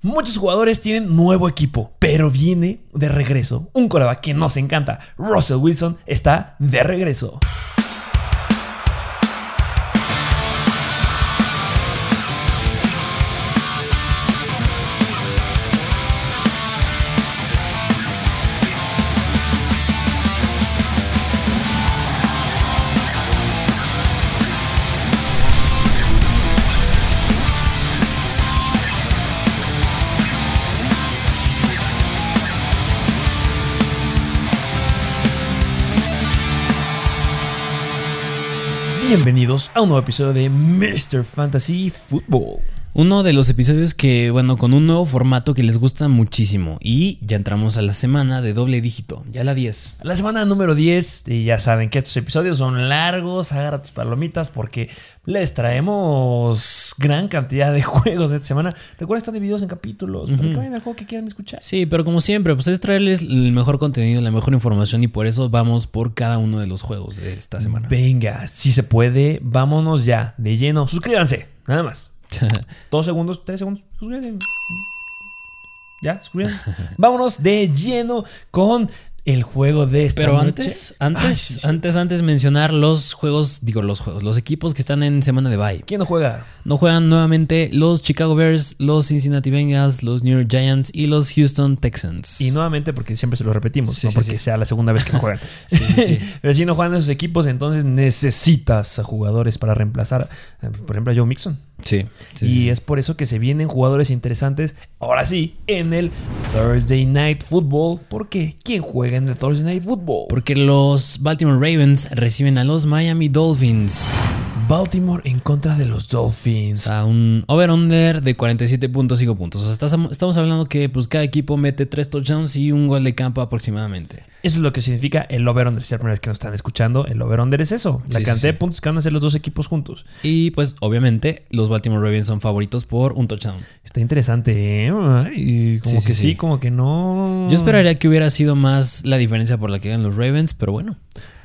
Muchos jugadores tienen nuevo equipo, pero viene de regreso un coreback que nos encanta. Russell Wilson está de regreso. Bienvenidos a un nuevo episodio de Mr. Fantasy Football. Uno de los episodios que, bueno, con un nuevo formato que les gusta muchísimo. Y ya entramos a la semana de doble dígito, ya la 10. La semana número 10, y ya saben que estos episodios son largos, agarra tus palomitas porque les traemos gran cantidad de juegos de esta semana. Recuerden, están divididos en capítulos, para que vayan al juego que quieran escuchar. Sí, pero como siempre, pues es traerles el mejor contenido, la mejor información y por eso vamos por cada uno de los juegos de esta semana. Venga, si se puede, vámonos ya, de lleno. Suscríbanse, nada más. Dos segundos, tres segundos. Suscríbanse. Ya, suscríbanse. Vámonos de lleno con el juego de esta Pero noche. antes, antes, Ay, sí, sí. antes, antes mencionar los juegos, digo los juegos, los equipos que están en semana de bye. ¿Quién no juega? No juegan nuevamente los Chicago Bears, los Cincinnati Bengals, los New York Giants y los Houston Texans. Y nuevamente porque siempre se lo repetimos, Sí, no porque sea la segunda vez que no juegan. Pero si no juegan esos equipos, entonces necesitas a jugadores para reemplazar, eh, por ejemplo, a Joe Mixon. Sí, sí, y sí. es por eso que se vienen jugadores interesantes, ahora sí, en el Thursday Night Football. ¿Por qué? ¿Quién juega en el Thursday Night Football? Porque los Baltimore Ravens reciben a los Miami Dolphins. Baltimore en contra de los Dolphins. A un over-under de 47.5 puntos. O sea, estás- estamos hablando que pues, cada equipo mete 3 touchdowns y un gol de campo aproximadamente. Eso es lo que significa el over-under. Si es la primera vez que nos están escuchando, el over-under es eso. La Sí, cantidad sí. de puntos que van a hacer los dos equipos juntos. Y pues obviamente los Baltimore Ravens son favoritos por un touchdown. Está interesante, ¿eh? Ay, como Sí, que sí. como que no. Yo esperaría que hubiera sido más la diferencia por la que ganan los Ravens, pero bueno.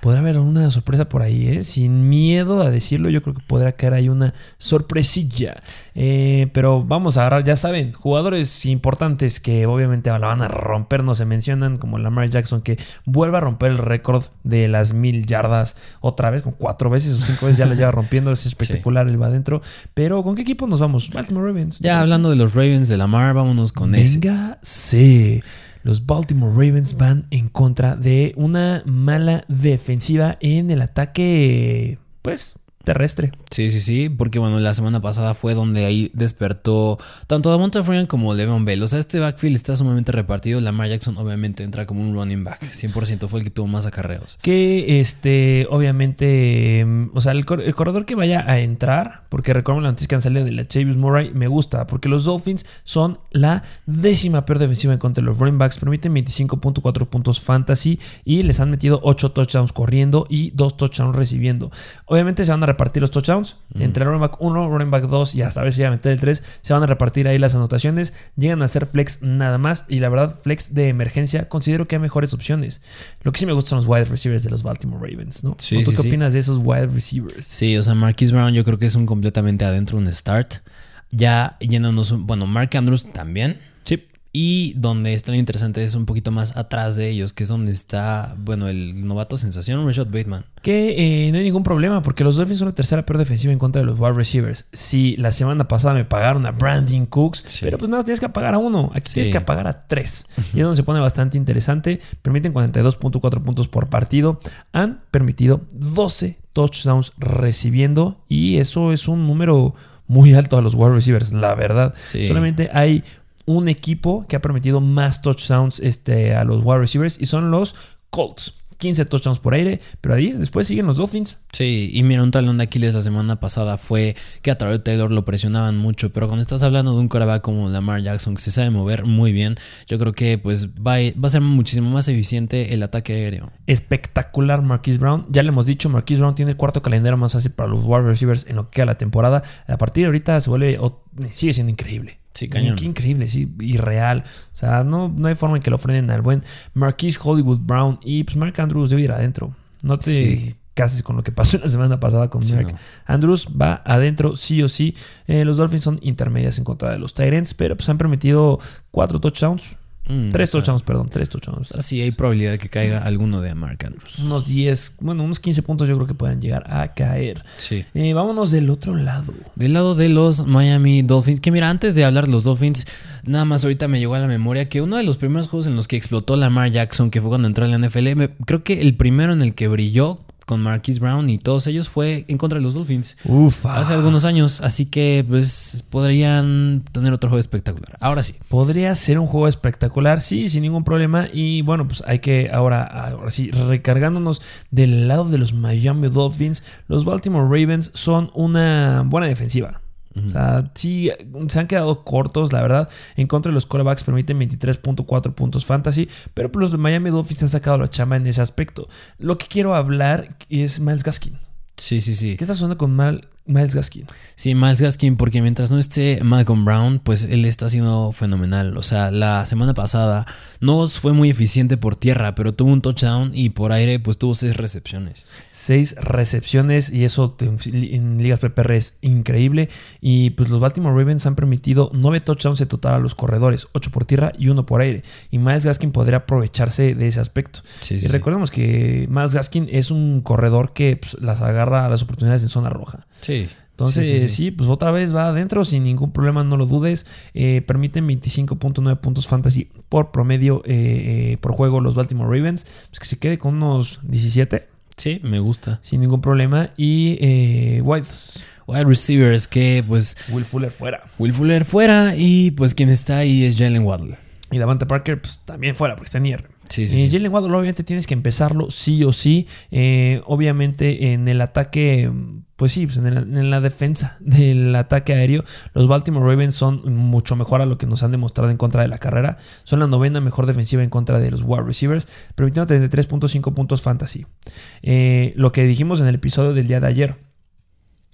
Podrá haber una sorpresa por ahí, ¿eh? Sin miedo a decirlo, yo creo que podrá caer ahí una sorpresilla. Eh, pero vamos a agarrar, ya saben, jugadores importantes que obviamente la van a romper, no se mencionan, como Lamar Jackson, que vuelve a romper el récord de las mil yardas otra vez, con cuatro veces o cinco veces ya la lleva rompiendo, es espectacular, él va adentro. Pero ¿con qué equipo nos vamos? Baltimore Ravens. Ya hablando de los Ravens de Lamar, vámonos con ese. Venga, sí. Los Baltimore Ravens van en contra de una mala defensiva en el ataque, pues, terrestre. Sí, sí, sí, porque bueno, la semana pasada fue donde ahí despertó tanto Davonta Freeman como Le'Veon Bell. O sea, este backfield está sumamente repartido. Lamar Jackson obviamente entra como un running back. 100% fue el que tuvo más acarreos. Que, este, obviamente, mm, o sea, el, cor- el corredor que vaya a entrar, porque recuerdo la noticia que han salido de la Chavis Murray, me gusta, porque los Dolphins son la décima peor defensiva en contra de los running backs, permiten 25.4 puntos fantasy y les han metido 8 touchdowns corriendo y 2 touchdowns recibiendo. Obviamente se van a repartir los touchdowns entre running back 1, running back 2 y hasta a veces ya meter el 3, se van a repartir ahí las anotaciones, llegan a ser flex nada más y la verdad flex de emergencia considero que hay mejores opciones. Lo que sí me gustan son los wide receivers de los Baltimore Ravens, ¿no? Sí, ¿O ¿Tú sí, qué sí. opinas de esos wide receivers? Sí, o sea, Marquise Brown yo creo que es un completamente adentro, un start. Ya yéndonos, bueno, Mark Andrews también. Sí. Y donde está lo interesante es un poquito más atrás de ellos, que es donde está, bueno, el novato sensación, Rashad Bateman. Que eh, no hay ningún problema porque los Dolphins son la tercera peor defensiva en contra de los wide receivers. Si la semana pasada me pagaron a Brandon Cooks, Sí. pero pues nada, tienes que pagar a uno. Aquí Sí. tienes que pagar a tres. Y es donde se pone bastante interesante. Permiten 42.4 puntos por partido. Han permitido 12 touchdowns recibiendo. Y eso es un número muy alto a los wide receivers, la verdad. Sí. Solamente hay un equipo que ha permitido más touchdowns este, a los wide receivers y son los Colts. 15 touchdowns por aire, pero ahí después siguen los Dolphins. Sí, y mira, un talón de Aquiles la semana pasada fue que a Tyrod Taylor lo presionaban mucho, pero cuando estás hablando de un coreback como Lamar Jackson que se sabe mover muy bien, yo creo que pues va a, va a ser muchísimo más eficiente el ataque aéreo. Espectacular Marquise Brown. Ya le hemos dicho, Marquise Brown tiene el cuarto calendario más fácil para los wide receivers en lo que queda la temporada. A partir de ahorita se vuelve, sigue siendo increíble. Sí, cañón. Qué increíble, sí, irreal. O sea, no, no hay forma en que lo frenen al buen Marquise Hollywood Brown y pues Mark Andrews debe ir adentro. No te Sí. casi con lo que pasó la semana pasada con Sí, Mark no. Andrews. Va adentro, sí o sí. Eh, los Dolphins son intermedias en contra de los Tyrants, pero pues han permitido cuatro touchdowns. Mm, Tres o sea, touchdowns, perdón, tres touchdowns. o sea, sí hay probabilidad de que caiga alguno de Mark Andrews. Unos 10, bueno, unos 15 puntos yo creo que pueden llegar a caer. Sí. Eh, vámonos del otro lado. Del lado de los Miami Dolphins, que mira, antes de hablar de los Dolphins, nada más ahorita me llegó a la memoria que uno de los primeros juegos en los que explotó Lamar Jackson, que fue cuando entró a la NFL, me- creo que el primero en el que brilló con Marquise Brown y todos ellos fue en contra de los Dolphins. Ufa. Hace algunos años, así que pues podrían tener otro juego espectacular. Ahora sí. Podría ser un juego espectacular, sí, sin ningún problema. Y bueno, pues hay que ahora, ahora sí, recargándonos del lado de los Miami Dolphins, los Baltimore Ravens son una buena defensiva. O sea, sí, se han quedado cortos, la verdad. En contra de los corebacks permiten 23.4 puntos fantasy, pero pues los de Miami Dolphins han sacado la chamba en ese aspecto. Lo que quiero hablar es Miles Gaskin. Sí, sí, sí. ¿Qué está sucediendo con Mal- Miles Gaskin? Sí, Miles Gaskin, porque mientras no esté Malcolm Brown, pues él está siendo fenomenal. O sea, la semana pasada no fue muy eficiente por tierra, pero tuvo un touchdown y por aire, pues tuvo seis recepciones. Seis recepciones y eso en ligas PPR es increíble. Y pues los Baltimore Ravens han permitido nueve touchdowns en total a los corredores, ocho por tierra y uno por aire. Y Miles Gaskin podría aprovecharse de ese aspecto. Sí, y sí. recordemos que Miles Gaskin es un corredor que pues, las agarra a las oportunidades en zona roja. Sí. Entonces, Sí, sí, sí, sí. pues otra vez va adentro sin ningún problema, no lo dudes. Eh, permiten 25.9 puntos fantasy por promedio eh, eh, por juego los Baltimore Ravens. Pues que se quede con unos 17 Sí, me gusta. sin ningún problema. Y eh, Whites. Wide receivers que pues Will Fuller fuera. Will Fuller fuera y pues quien está ahí es Jalen Waddle. Y Davante Parker, pues también fuera, porque está en IR. Sí, Eh, sí, sí. Jalen Waddle, obviamente tienes que empezarlo sí o sí. Eh, obviamente en el ataque, pues sí, pues en, el- en la defensa del ataque aéreo, los Baltimore Ravens son mucho mejor a lo que nos han demostrado en contra de la carrera. Son la novena mejor defensiva en contra de los wide receivers, permitiendo 33.5 puntos fantasy. Eh, lo que dijimos en el episodio del día de ayer.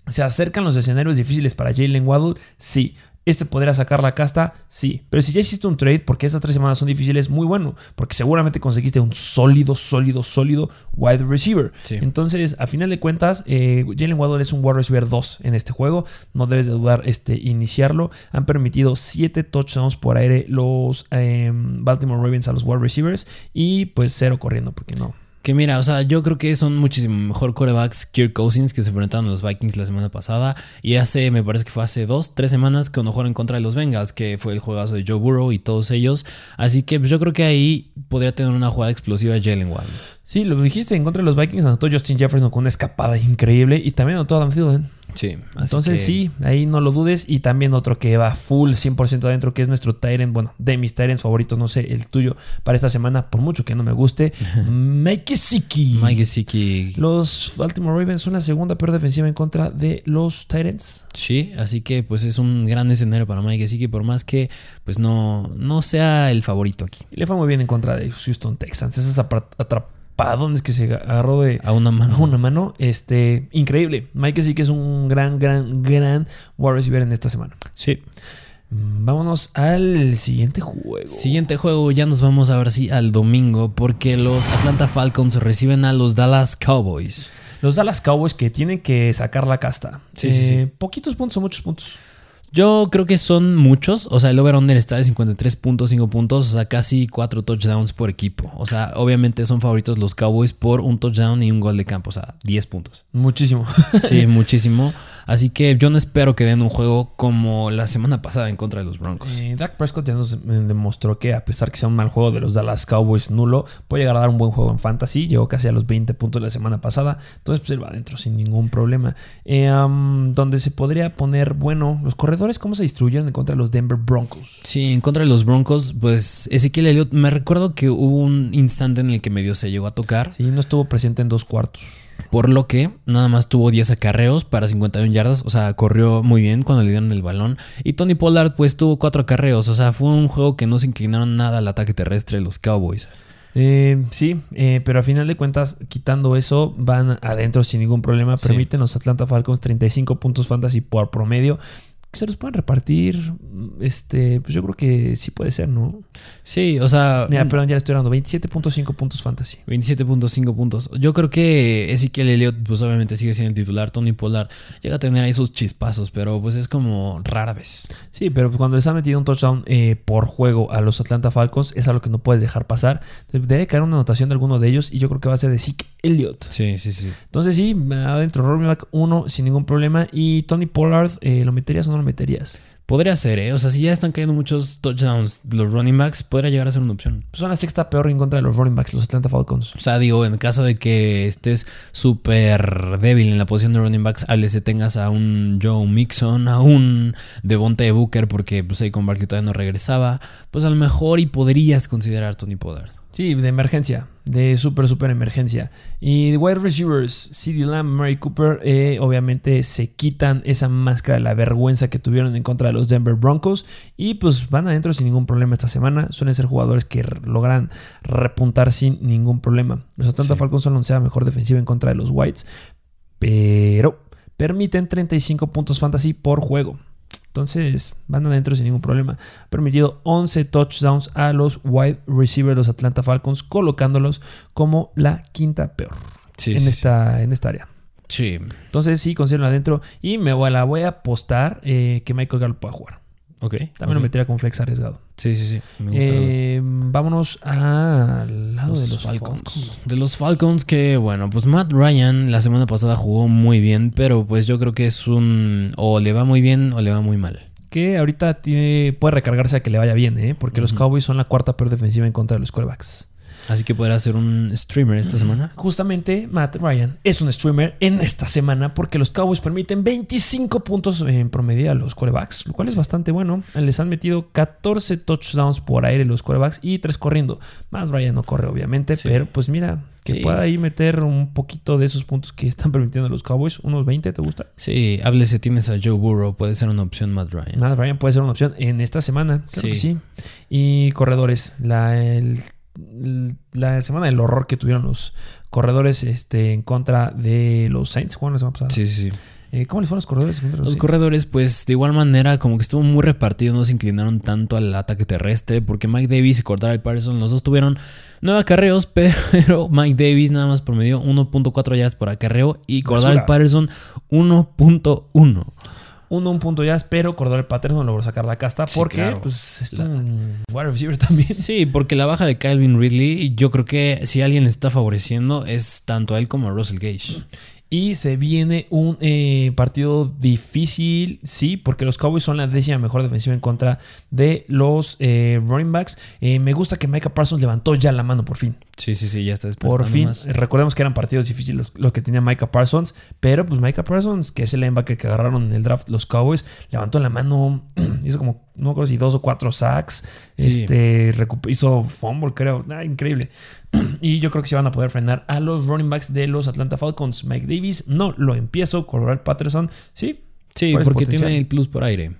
¿Se acercan los escenarios difíciles para Jalen Waddle? Sí. ¿Este podría sacar la casta? Sí. Pero si ya hiciste un trade, porque estas tres semanas son difíciles, muy bueno. Porque seguramente conseguiste un sólido, sólido, sólido wide receiver. Sí. Entonces, a final de cuentas, eh, Jalen Waddle es un wide receiver 2 en este juego. No debes de dudar este, iniciarlo. Han permitido 7 touchdowns por aire los eh, Baltimore Ravens a los wide receivers. Y pues cero corriendo, porque no. Que mira, o sea, yo creo que son muchísimo mejor corebacks Kirk Cousins que se enfrentaron a los Vikings la semana pasada. Y hace, me parece que fue hace dos, tres semanas cuando jugaron contra de los Bengals, que fue el juegazo de Joe Burrow y todos ellos. Así que pues, yo creo que ahí podría tener una jugada explosiva Jalen Waddle. Sí, lo dijiste, en contra de los Vikings anotó Justin Jefferson con una escapada increíble. Y también anotó Adam Thielen. Sí, así Entonces que- sí, ahí no lo dudes. Y también otro que va full 100% adentro, que es nuestro Tyrant, bueno, de mis Tyrants favoritos, no sé, el tuyo para esta semana, por mucho que no me guste, Mike Gesicki. Mike Gesicki. Los Baltimore Ravens son la segunda peor defensiva en contra de los Tyrants. Sí, así que pues es un gran escenario para Mike Gesicki, por más que pues no, no sea el favorito aquí. Y le fue muy bien en contra de Houston Texans. Esas apra- atrapadones que se agarró de A una mano. a una mano, este, increíble. Mike sí que es un gran, gran, gran wide receiver en esta semana. Sí. Mm, Vámonos al siguiente juego. Siguiente juego, ya nos vamos ahora sí al domingo, porque los Atlanta Falcons reciben a los Dallas Cowboys. Los Dallas Cowboys que tienen que sacar la casta. Sí, sí, sí. Poquitos puntos o muchos puntos. Yo creo que son muchos. O sea, el over-under está de 53.5 puntos. O sea, casi 4 touchdowns por equipo. O sea, obviamente son favoritos los Cowboys por un touchdown y un gol de campo. O sea, 10 puntos. Muchísimo. Sí, muchísimo. Así que yo no espero que den un juego como la semana pasada en contra de los Broncos. Eh, Dak Prescott ya nos demostró que a pesar que sea un mal juego de los Dallas Cowboys nulo, puede llegar a dar un buen juego en fantasy. Llegó casi a los 20 puntos la semana pasada. Entonces, pues él va adentro sin ningún problema. Eh, um, donde se podría poner, bueno, los corredores, ¿cómo se distribuyeron en contra de los Denver Broncos? Sí, en contra de los Broncos, pues Ezequiel Elliott, me recuerdo que hubo un instante en el que medio se llegó a tocar, Sí, no estuvo presente en dos cuartos. Por lo que nada más tuvo 10 acarreos para 51 yardas, o sea, corrió muy bien cuando le dieron el balón. Y Tony Pollard pues tuvo 4 acarreos, o sea, fue un juego que no se inclinaron nada al ataque terrestre de los Cowboys. Eh, sí, eh, pero a final de cuentas, quitando eso, van adentro sin ningún problema. Sí. Permiten los Atlanta Falcons 35 puntos fantasy por promedio. Que se los puedan repartir, este, pues yo creo que sí puede ser, ¿no? Sí, o sea. Mira, perdón, ya le estoy dando 27.5 puntos fantasy. 27.5 puntos. Yo creo que Ezequiel Elliott, pues obviamente sigue siendo el titular. Tony Pollard llega a tener ahí sus chispazos, pero pues es como rara vez. Sí, pero cuando les han metido un touchdown eh, por juego a los Atlanta Falcons, es algo que no puedes dejar pasar. Debe caer una anotación de alguno de ellos y yo creo que va a ser de Zeke Elliott. Sí, sí, sí. Entonces sí, adentro running back 1 sin ningún problema. Y Tony Pollard, eh, ¿lo meterías o no lo meterías? Podría ser, ¿eh? O sea, si ya están cayendo muchos touchdowns de los running backs, podría llegar a ser una opción. Pues son la sexta peor en contra de los running backs, los Atlanta Falcons. O sea, digo, en caso de que estés súper débil en la posición de running backs, se tengas a un Joe Mixon, a un Devontae Booker, porque pues ahí con Barkley todavía no regresaba, pues a lo mejor y podrías considerar Tony Pollard. Sí, de emergencia, de súper, súper emergencia. Y de wide receivers, CD Lamb, Mary Cooper, eh, obviamente se quitan esa máscara de la vergüenza que tuvieron en contra de los Denver Broncos y pues van adentro sin ningún problema esta semana. Suelen ser jugadores que logran repuntar sin ningún problema. Los Atlanta Falcons son la mejor defensiva en contra de los Whites, pero permiten 35 puntos fantasy por juego. Entonces van adentro sin ningún problema. Ha permitido 11 touchdowns a los wide receivers de los Atlanta Falcons, colocándolos como la quinta peor en, esta, en esta área. Sí. Entonces sí, considero adentro y me voy, la voy a apostar eh, que Michael Gallup pueda jugar. Ok. También lo metería con flex arriesgado. Sí, sí, sí. Eh, vámonos al lado de los Falcons. De los Falcons que, bueno, pues Matt Ryan la semana pasada jugó muy bien, pero pues yo creo que es un... o le va muy bien o le va muy mal. Que ahorita tiene, puede recargarse a que le vaya bien, ¿eh? Porque los Cowboys son la cuarta peor defensiva en contra de los quarterbacks. Así que podrá ser un streamer esta semana. Justamente Matt Ryan es un streamer en esta semana porque los Cowboys permiten 25 puntos en promedio a los corebacks, lo cual es bastante bueno. Les han metido 14 touchdowns por aire los corebacks y 3 corriendo. Matt Ryan no corre, obviamente, pero pues mira, que pueda ahí meter un poquito de esos puntos que están permitiendo los Cowboys. Unos 20, ¿te gusta? Sí, háblese, tienes a Joe Burrow, puede ser una opción Matt Ryan. Matt Ryan puede ser una opción en esta semana, sí. sí. Y corredores, la, el la semana del horror que tuvieron los corredores este, en contra de los Saints. ¿Cómo la semana pasada? Sí, sí. Eh, ¿Cómo les fueron los corredores? Los, los corredores, pues de igual manera, como que estuvo muy repartido, no se inclinaron tanto al ataque terrestre, porque Mike Davis y Cordell Patterson, los dos tuvieron nueve acarreos, pero Mike Davis nada más promedió 1.4 yardas por acarreo y Cordell Patterson 1.1 uno un punto ya, pero Cordell Patterson logró sacar la casta porque pues, es un wide receiver también. Sí, porque la baja de Calvin Ridley, yo creo que si alguien está favoreciendo es tanto a él como a Russell Gage. Y se viene un eh, partido difícil, sí, porque los Cowboys son la décima mejor defensiva en contra de los eh, running backs. Eh, me gusta que Micah Parsons levantó ya la mano por fin. Sí, sí, sí, ya está Por fin. Recordemos que eran partidos difíciles los, que tenía Micah Parsons, pero pues Micah Parsons, que es el linebacker que agarraron en el draft los Cowboys, levantó la mano, hizo como, no recuerdo si dos o cuatro sacks, este, hizo fumble, creo, ah, increíble. y yo creo que se van a poder frenar a los running backs de los Atlanta Falcons. Mike Davis, no lo empiezo. Corral Patterson, sí. Sí, porque tiene el plus por aire.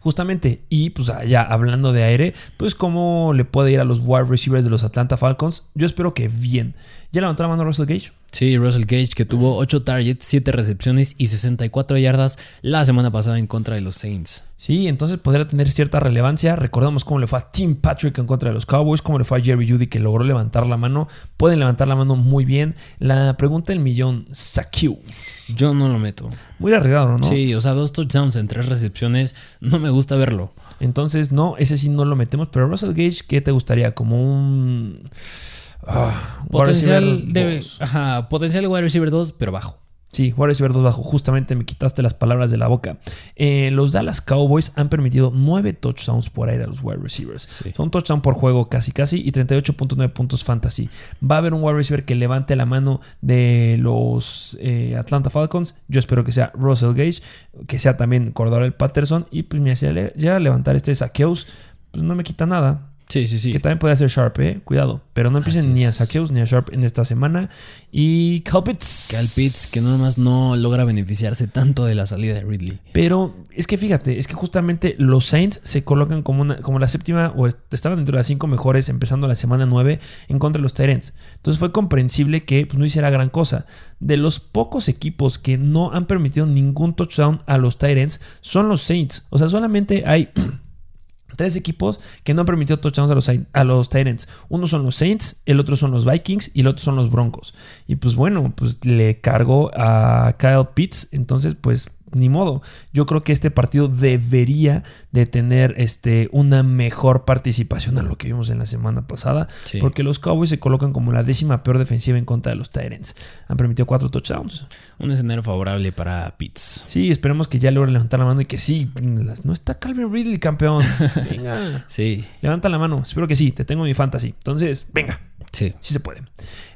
Justamente, y pues ya hablando de aire, pues cómo le puede ir a los wide receivers de los Atlanta Falcons. Yo espero que bien. ¿Ya levantó la mano Russell Gage? Sí, Russell Gage que tuvo 8 targets, 7 recepciones y 64 yardas la semana pasada en contra de los Saints. Sí, entonces podría tener cierta relevancia. Recordamos cómo le fue a Tim Patrick en contra de los Cowboys, cómo le fue a Jerry Judy que logró levantar la mano. Pueden levantar la mano muy bien. La pregunta del millón, Sakiu. Yo no lo meto. Muy arriesgado, ¿no? Sí, o sea, dos touchdowns en tres recepciones, no me gusta verlo. Entonces, no, ese sí no lo metemos. Pero Russell Gage, ¿qué te gustaría? Como un... Ah, potencial, de, ajá, potencial de wide receiver 2, pero bajo. Sí, wide receiver 2 bajo. Justamente me quitaste las palabras de la boca. Eh, los Dallas Cowboys han permitido 9 touchdowns por aire a los wide receivers. Son touchdown por juego casi casi y 38.9 puntos fantasy. Va a haber un wide receiver que levante la mano de los eh, Atlanta Falcons. Yo espero que sea Russell Gage, que sea también Cordell Patterson. Y pues me ya levantar este saqueos, pues no me quita nada. Sí, sí, sí. Que también puede ser Sharp, eh. Cuidado. Pero no empiecen Así ni a. Saqueos ni a Sharp en esta semana. Y Cal Pitts. Cal Pitts, que nada más no logra beneficiarse tanto de la salida de Ridley. Pero es que fíjate, es que justamente los Saints se colocan como, una, como la séptima o estaban dentro de las cinco mejores empezando la semana 9 en contra de los Tyrants. Entonces fue comprensible que pues, no hiciera gran cosa. De los pocos equipos que no han permitido ningún touchdown a los Tyrants son los Saints. O sea, solamente hay tres equipos que no han permitido touchdowns a los, a los Titans. Uno son los Saints, el otro son los Vikings y el otro son los Broncos. Y pues bueno, pues le cargo a Kyle Pitts. Entonces, pues ni modo. Yo creo que este partido debería de tener este, una mejor participación a lo que vimos en la semana pasada. Sí. Porque los Cowboys se colocan como la décima peor defensiva en contra de los Titans. Han permitido cuatro touchdowns. Un escenario favorable para Pitts. Sí, esperemos que ya logren levantar la mano y que sí. No está Calvin Ridley, campeón. Venga. Sí. Levanta la mano. Espero que sí. Te tengo mi fantasy. Entonces, venga. Sí. Sí se puede.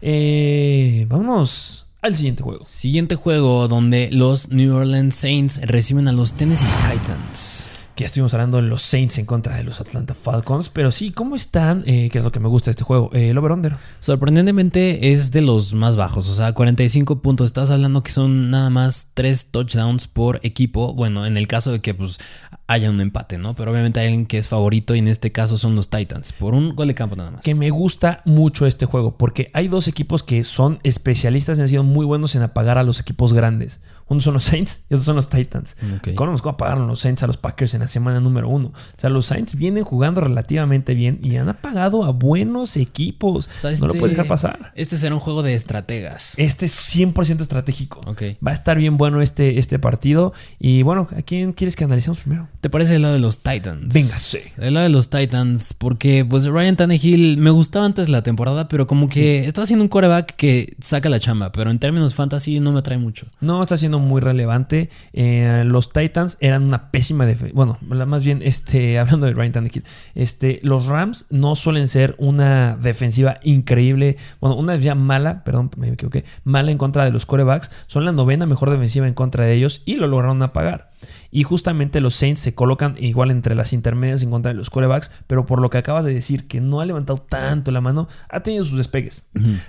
Eh, vámonos al siguiente juego. Siguiente juego donde los New Orleans Saints reciben a los Tennessee Titans. Que ya estuvimos hablando de los Saints en contra de los Atlanta Falcons. Pero sí, ¿cómo están? Eh, ¿Qué es lo que me gusta de este juego? Eh, el over-under. Sorprendentemente es de los más bajos, o sea, 45 puntos. Estás hablando que son nada más 3 touchdowns por equipo. Bueno, en el caso de que pues haya un empate, ¿no? Pero obviamente hay alguien que es favorito y en este caso son los Titans, por un gol de campo nada más. Que me gusta mucho este juego porque hay dos equipos que son especialistas y han sido muy buenos en apagar a los equipos grandes. Uno son los Saints y otros son los Titans. Ok. Conocemos cómo apagaron los Saints a los Packers en la semana número uno. O sea, los Saints vienen jugando relativamente bien y han apagado a buenos equipos. O sea, No lo este- puedes dejar pasar. Este será un juego de estrategas. Este es 100% estratégico. Ok. Va a estar bien bueno este, este partido. Y bueno, ¿a quién quieres que analicemos primero? ¿Te parece el lado de los Titans? Véngase. El lado de los Titans, porque pues Ryan Tannehill me gustaba antes la temporada, pero como que está haciendo un quarterback que saca la chamba, pero en términos fantasy no me atrae mucho. No está siendo muy relevante. Eh, los Titans eran una pésima defensa. Bueno, la- más bien, este, hablando de Ryan Tannehill, este, los Rams no suelen ser una defensiva increíble. Bueno, una defensiva mala, perdón, me equivoqué, mala en contra de los corebacks. Son la novena mejor defensiva en contra de ellos y lo lograron apagar. Y justamente los Saints se colocan igual entre las intermedias en contra de los corebacks, pero por lo que acabas de decir, que no ha levantado tanto la mano, ha tenido sus despegues.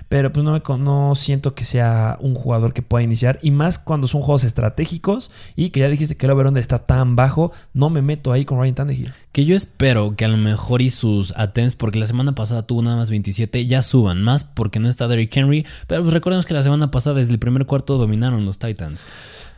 Pero pues no, me, no siento que sea un jugador que pueda iniciar. Y más cuando son juegos estratégicos y que ya dijiste que el over está tan bajo, no me meto ahí con Ryan Tannehill. Que yo espero que a lo mejor y sus attempts, porque la semana pasada tuvo nada más 27, ya suban, más porque no está Derrick Henry, pero pues recordemos que la semana pasada desde el primer cuarto dominaron los Titans.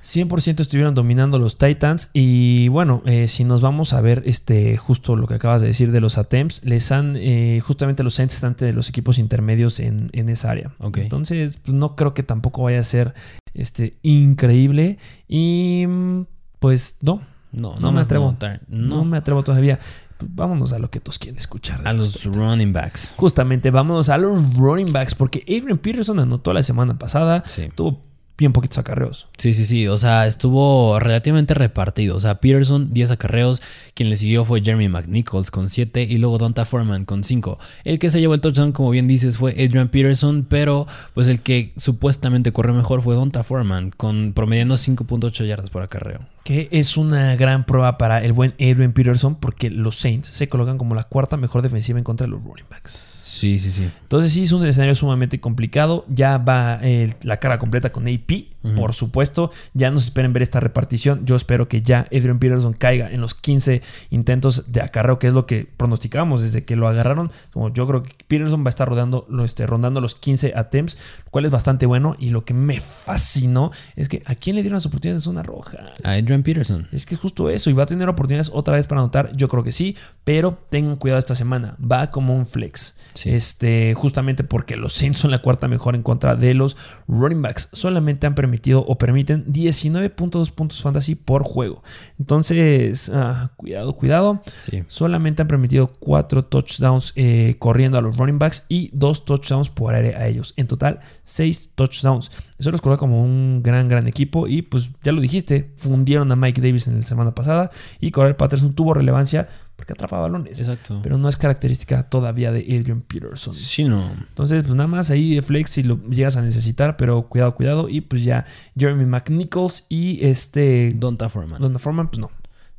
100% estuvieron dominando los Titans y bueno, eh, si nos vamos a ver este justo lo que acabas de decir de los attempts, les han eh, justamente los Saints están entre los equipos intermedios en, en esa área. Entonces, pues no creo que tampoco vaya a ser este increíble y mm, pues no, No, No no me atrevo. no, No, me atrevo todavía. Pues vámonos a lo que todos quieren escuchar. de a los Titans. running backs. Justamente, vámonos a los running backs porque Adrian Peterson anotó la semana pasada, Sí. tuvo bien poquitos acarreos. Sí, sí, sí. O sea, estuvo relativamente repartido. O sea, Peterson, 10 acarreos. Quien le siguió fue Jeremy McNichols con 7 y luego Donta Foreman con 5. El que se llevó el touchdown, como bien dices, fue Adrian Peterson, pero pues el que supuestamente corrió mejor fue Donta Foreman, con promediando 5.8 yardas por acarreo. Que es una gran prueba para el buen Adrian Peterson porque los Saints se colocan como la cuarta mejor defensiva en contra de los running backs. Sí, sí, sí. Entonces sí es un escenario sumamente complicado. Ya va eh, la cara completa con AP, por supuesto. Ya no se esperen ver esta repartición. Yo espero que ya Adrian Peterson caiga en los 15 intentos de acarreo, que es lo que pronosticábamos desde que lo agarraron. Como yo creo que Peterson va a estar rodando, este, rondando los 15 attempts, lo cual es bastante bueno. Y lo que me fascinó es que a quién le dieron las oportunidades en zona roja. A Adrian Peterson. Es que es justo eso, y va a tener oportunidades otra vez para anotar, yo creo que sí, pero tengan cuidado esta semana, va como un flex. Sí. Este, justamente porque los Saints son la cuarta mejor en contra de los running backs. Solamente han permitido o permiten 19.2 puntos fantasy por juego. Entonces, ah, cuidado, cuidado. Sí. Solamente han permitido 4 touchdowns eh, corriendo a los running backs y 2 touchdowns por aire a ellos. En total, 6 touchdowns. Eso los coloca como un gran, gran equipo. Y pues ya lo dijiste, fundieron a Mike Davis en la semana pasada. Y Corey Patterson tuvo relevancia porque atrapa balones. Exacto. Pero no es característica todavía de Adrian Peterson. Sí, no. Entonces, pues nada más ahí de flex si lo llegas a necesitar, pero cuidado, cuidado. Y pues ya Jeremy McNichols y este Donta Foreman. Donald Foreman, pues no.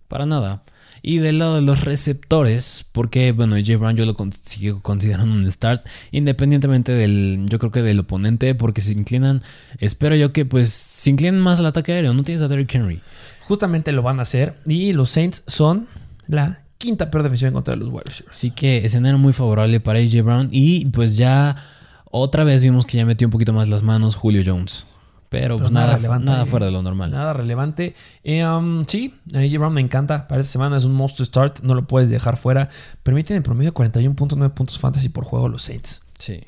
Para nada. Y del lado de los receptores, porque bueno, J. Brown yo lo sigo considerando un start, independientemente del, yo creo que del oponente, porque se inclinan, espero yo que pues se inclinen más al ataque aéreo, no tienes a Derrick Henry. Justamente lo van a hacer y los Saints son la quinta peor defensiva en contra de los Warriors. Así que escenario muy favorable para AJ Brown y pues ya otra vez vimos que ya metió un poquito más las manos Julio Jones. Pero, pues nada, nada, fuera de lo normal. Nada relevante. Eh, um, sí, AJ Brown me encanta. Para esta semana es un must start. No lo puedes dejar fuera. Permiten en promedio 41.9 puntos fantasy por juego los Saints. Sí.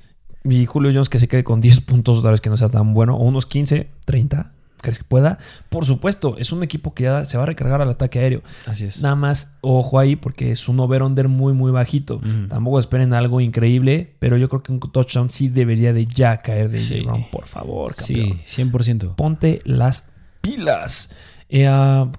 Y Julio Jones que se quede con 10 puntos otra vez que no sea tan bueno. O unos 15, 30. ¿Crees que pueda? Por supuesto, es un equipo que ya se va a recargar al ataque aéreo. Así es. Nada más, ojo ahí, porque es un over-under muy, muy bajito. Tampoco esperen algo increíble, pero yo creo que un touchdown sí debería de ya caer de sí. Por favor, campeón. Sí, 100%. Ponte las pilas. Eh, uh,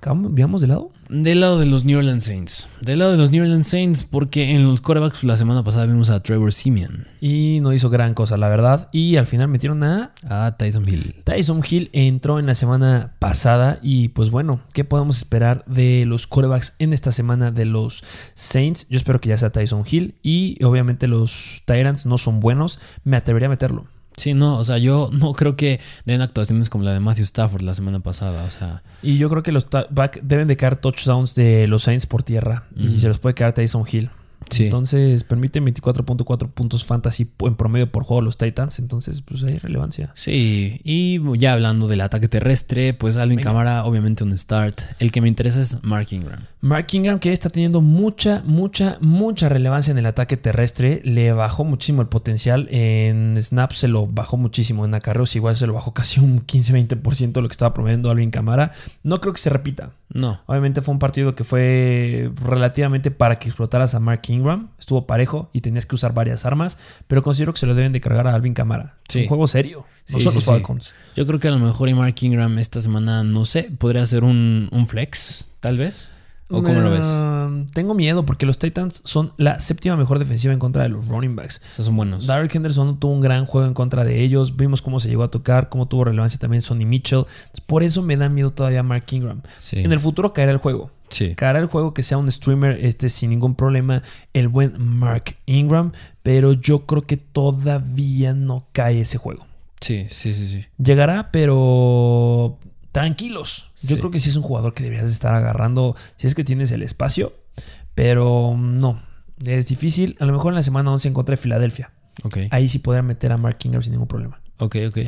de lado? Del lado de los New Orleans Saints. Del lado de los New Orleans Saints, porque en los corebacks la semana pasada vimos a Trevor Simeon. Y no hizo gran cosa, la verdad. Y al final metieron a. A Tyson Hill. Tyson Hill entró en la semana pasada. Y pues bueno, ¿qué podemos esperar de los corebacks en esta semana de los Saints? Yo espero que ya sea Tyson Hill. Y obviamente los Tyrants no son buenos. Me atrevería a meterlo. Sí, no, o sea, yo no creo que den actuaciones como la de Matthew Stafford la semana pasada, o sea. Y yo creo que los back deben de caer touchdowns de los Saints por tierra y se los puede caer Tyson Hill. Entonces, permite 24.4 puntos fantasy en promedio por juego los Titans. Entonces, pues hay relevancia. Sí, y ya hablando del ataque terrestre, pues Alvin Cámara, obviamente un start. El que me interesa es Mark Ingram. Mark Ingram, que está teniendo mucha, mucha, mucha relevancia en el ataque terrestre. Le bajó muchísimo el potencial. En snaps se lo bajó muchísimo. En acarreos igual se lo bajó casi un 15-20% de lo que estaba promediando Alvin Cámara. No creo que se repita. No. Obviamente fue un partido que fue relativamente para que explotaras a Mark Ingram. Estuvo parejo y tenías que usar varias armas, pero considero que se lo deben de cargar a Alvin Camara. Es un juego serio. No son los Falcons. Yo creo que a lo mejor y Mark Ingram esta semana, no sé, podría ser un, un flex, tal vez. ¿O cómo lo ves? Um, tengo miedo porque los Titans son la séptima mejor defensiva en contra de los running backs. Esos son buenos. Dark Henderson tuvo un gran juego en contra de ellos. Vimos cómo se llegó a tocar, cómo tuvo relevancia también Sonny Mitchell. Por eso me da miedo todavía Mark Ingram. En el futuro caerá el juego. Sí. Caerá el juego que sea un streamer este, sin ningún problema, el buen Mark Ingram. Pero yo creo que todavía no cae ese juego. Sí, sí, sí, sí. Llegará, pero tranquilos. Yo creo que sí es un jugador que deberías estar agarrando si es que tienes el espacio, pero no, es difícil. A lo mejor en la semana 11 encontré Filadelfia. Okay. Ahí sí podrán meter a Mark Ingram sin ningún problema. Ok, ok.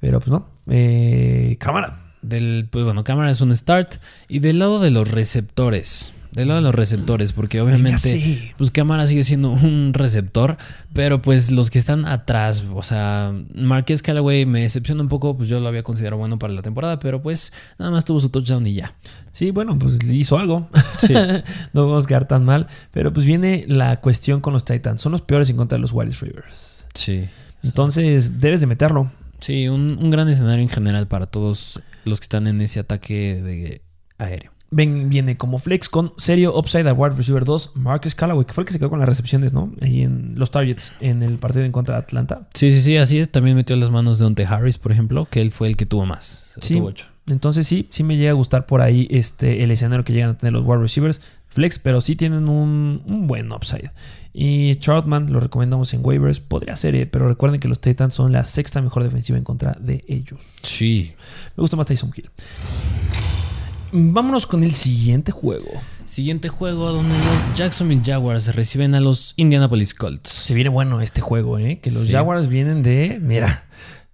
Pero pues no. Eh, cámara. Del, pues bueno, cámara es un start. Y del lado de los receptores. Del lado de los receptores, porque obviamente, pues Cámara sigue siendo un receptor, pero pues los que están atrás, o sea, Marqués Callaway me decepciona un poco, pues yo lo había considerado bueno para la temporada, pero pues nada más tuvo su touchdown y ya. Sí, bueno, pues hizo algo. Sí. no vamos a quedar tan mal, pero pues viene la cuestión con los Titans. Son los peores en contra de los Warriors Rivers. Sí. Entonces, debes de meterlo. Sí, un, un gran escenario en general para todos los que están en ese ataque de aéreo. Ven, viene como flex con serio upside a wide receiver 2, Marcus Callaway, que fue el que se quedó con las recepciones, ¿no? Ahí en los targets en el partido en contra de Atlanta. Sí, sí, sí, así es. También metió las manos de Dante Harris, por ejemplo, que él fue el que tuvo más. Sí, entonces sí, sí me llega a gustar por ahí este, el escenario que llegan a tener los wide receivers. Flex, pero sí tienen un, buen upside. Y Troutman lo recomendamos en waivers. Podría ser, eh, pero recuerden que los Titans son la sexta mejor defensiva en contra de ellos. Sí. Me gusta más Tyson Hill. Vámonos con el siguiente juego. Siguiente juego donde los Jacksonville Jaguars reciben a los Indianapolis Colts. Se viene bueno este juego, ¿eh? Que los Jaguars vienen de, mira,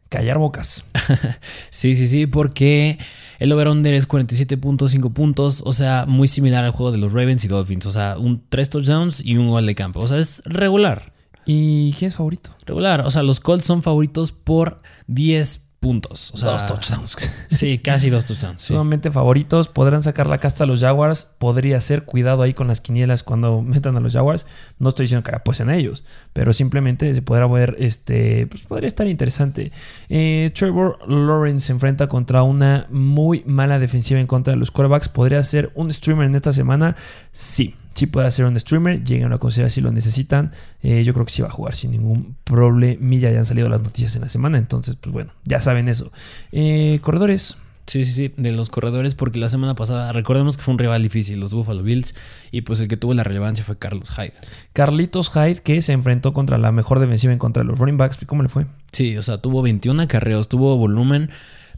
callar bocas. sí, sí, sí, porque el over-under es 47.5 puntos, o sea, muy similar al juego de los Ravens y Dolphins. O sea, un 3 touchdowns y un gol de campo. O sea, es regular. ¿Y quién es favorito? Regular. O sea, los Colts son favoritos por 10 puntos. O sea, dos touchdowns. Sí, casi dos touchdowns. Sumamente favoritos. Podrán sacar la casta a los Jaguars. Podría ser cuidado ahí con las quinielas cuando metan a los Jaguars. No estoy diciendo que apuesten a ellos, pero simplemente se podrá ver, este, pues podría estar interesante. Eh, Trevor Lawrence se enfrenta contra una muy mala defensiva en contra de los quarterbacks. ¿Podría ser un streamer en esta semana? Sí sí puede ser un streamer, lleguen a considerar si lo necesitan. Eh, yo creo que sí va a jugar sin ningún problema. Ya han salido las noticias en la semana, entonces, pues bueno, ya saben eso. Eh, corredores. Sí, sí, sí, de los corredores, porque la semana pasada, recordemos que fue un rival difícil, los Buffalo Bills, y pues el que tuvo la relevancia fue Carlos Hyde. Carlitos Hyde, que se enfrentó contra la mejor defensiva en contra de los running backs. ¿Cómo le fue? Sí, o sea, tuvo 21 acarreos, tuvo volumen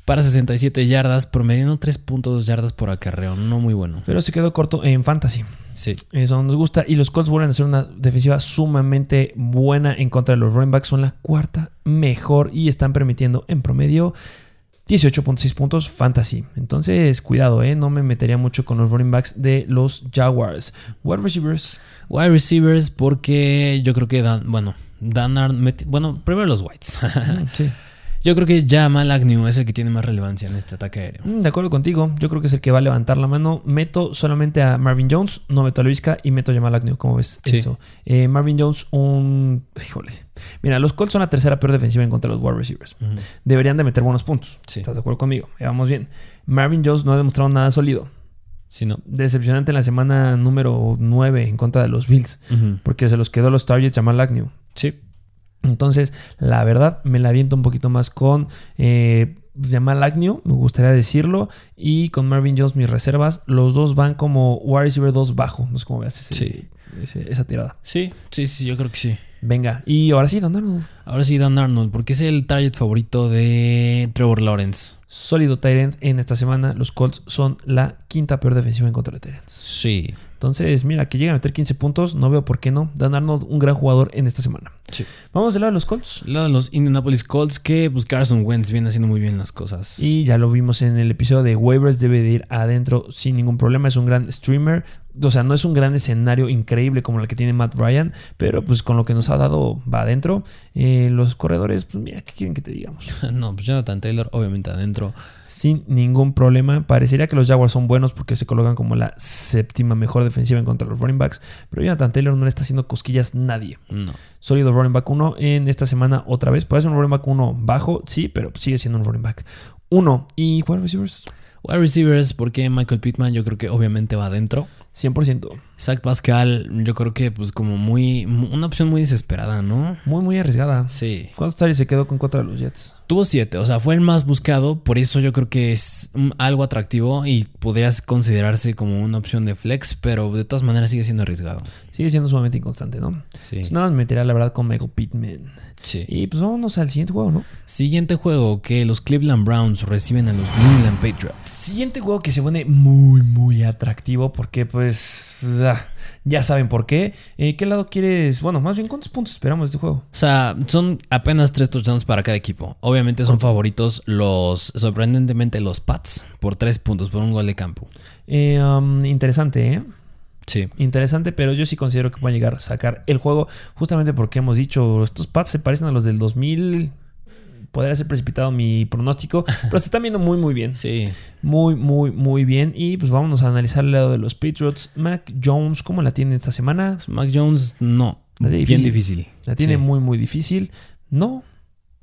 para 67 yardas, promediando 3.2 yardas por acarreo, no muy bueno. Pero se quedó corto en fantasy. Sí. Eso nos gusta. Y los Colts vuelven a ser una defensiva sumamente buena en contra de los running backs. Son la cuarta mejor y están permitiendo en promedio 18.6 puntos fantasy. Entonces, cuidado, ¿eh? no me metería mucho con los running backs de los Jaguars. Wide receivers. Wide receivers, porque yo creo que dan, bueno, Dan Arnold, bueno, primero los Whites. sí. Yo creo que Jamal Agnew es el que tiene más relevancia en este ataque aéreo. Mm, de acuerdo contigo. Yo creo que es el que va a levantar la mano. Meto solamente a Marvin Jones, no meto a Luisca y meto a Jamal Agnew. ¿Cómo ves Sí. eso? Eh, Marvin Jones, un. Híjole. Mira, los Colts son la tercera peor defensiva en contra de los wide receivers. Deberían de meter buenos puntos. Sí. ¿Estás de acuerdo conmigo? Ya vamos bien. Marvin Jones no ha demostrado nada sólido. Sí, no. Decepcionante en la semana número 9 en contra de los Bills. Porque se los quedó los targets Jamal Agnew. Sí. Entonces, la verdad, me la aviento un poquito más con eh, Jamal Agnew, me gustaría decirlo, y con Marvin Jones, mis reservas. Los dos van como wide receiver 2 bajo. No sé cómo veas ese- Sí. ese- esa tirada. Sí, sí, sí, yo creo que sí. Venga, y ahora sí, Don Arnold. Ahora sí, Dan Arnold, porque es el target favorito de Trevor Lawrence. Sólido Tyrant en esta semana. Los Colts son la quinta peor defensiva en contra de Tyrants. Sí. Entonces, mira, que llegan a meter 15 puntos, no veo por qué no. Dan Arnold, un gran jugador en esta semana. Sí. Vamos del lado de los Colts. Lado de los Indianapolis Colts, que pues Carson Wentz viene haciendo muy bien las cosas. Y ya lo vimos en el episodio de waivers, debe de ir adentro sin ningún problema. Es un gran streamer. O sea, no es un gran escenario increíble como el que tiene Matt Ryan, pero pues con lo que nos ha dado va adentro. Eh, los corredores, pues mira, ¿qué quieren que te digamos? No, pues Jonathan Taylor, obviamente adentro. Sin ningún problema. Parecería que los Jaguars son buenos porque se colocan como la séptima mejor defensiva en contra de los running backs, pero Jonathan Taylor no le está haciendo cosquillas nadie. No. Sólido running back 1 en esta semana otra vez. Puede ser un running back 1 bajo, sí, pero sigue siendo un running back 1. ¿Y wide receivers? Wide receivers, porque Michael Pittman yo creo que obviamente va adentro. 100%. Zach Pascal, yo creo que pues como muy... Una opción muy desesperada, ¿no? Muy, muy arriesgada. Sí. ¿Cuántos targets se quedó con contra de los Jets? Tuvo siete, o sea, fue el más buscado, por eso yo creo que es algo atractivo y podrías considerarse como una opción de flex, pero de todas maneras sigue siendo arriesgado. Sigue siendo sumamente inconstante, ¿no? Sí. Pues nada más me metería la verdad con Michael Pittman. sí. Y pues vámonos al siguiente juego, ¿no? Siguiente juego que los Cleveland Browns reciben a los New England Patriots. Siguiente juego que se pone muy, muy atractivo porque pues ah, ya saben por qué. Eh, ¿Qué lado quieres? Bueno, más bien, ¿cuántos puntos esperamos de este juego? O sea, son apenas tres touchdowns para cada equipo. Obviamente son favoritos los, sorprendentemente los Pats, por tres puntos, por un gol de campo. Eh, um, interesante, ¿eh? Sí. Interesante, pero yo sí considero que pueden llegar a sacar el juego justamente porque hemos dicho, estos pads se parecen a los del 2000. Podría ser precipitado mi pronóstico, pero se están viendo muy, muy bien. Sí. Muy, muy, muy bien. Y pues vámonos a analizar el lado de los Patriots. Mac Jones, ¿cómo la tiene esta semana? Mac Jones, no. La tiene Bien difícil. difícil. La tiene Sí. muy, muy difícil. No,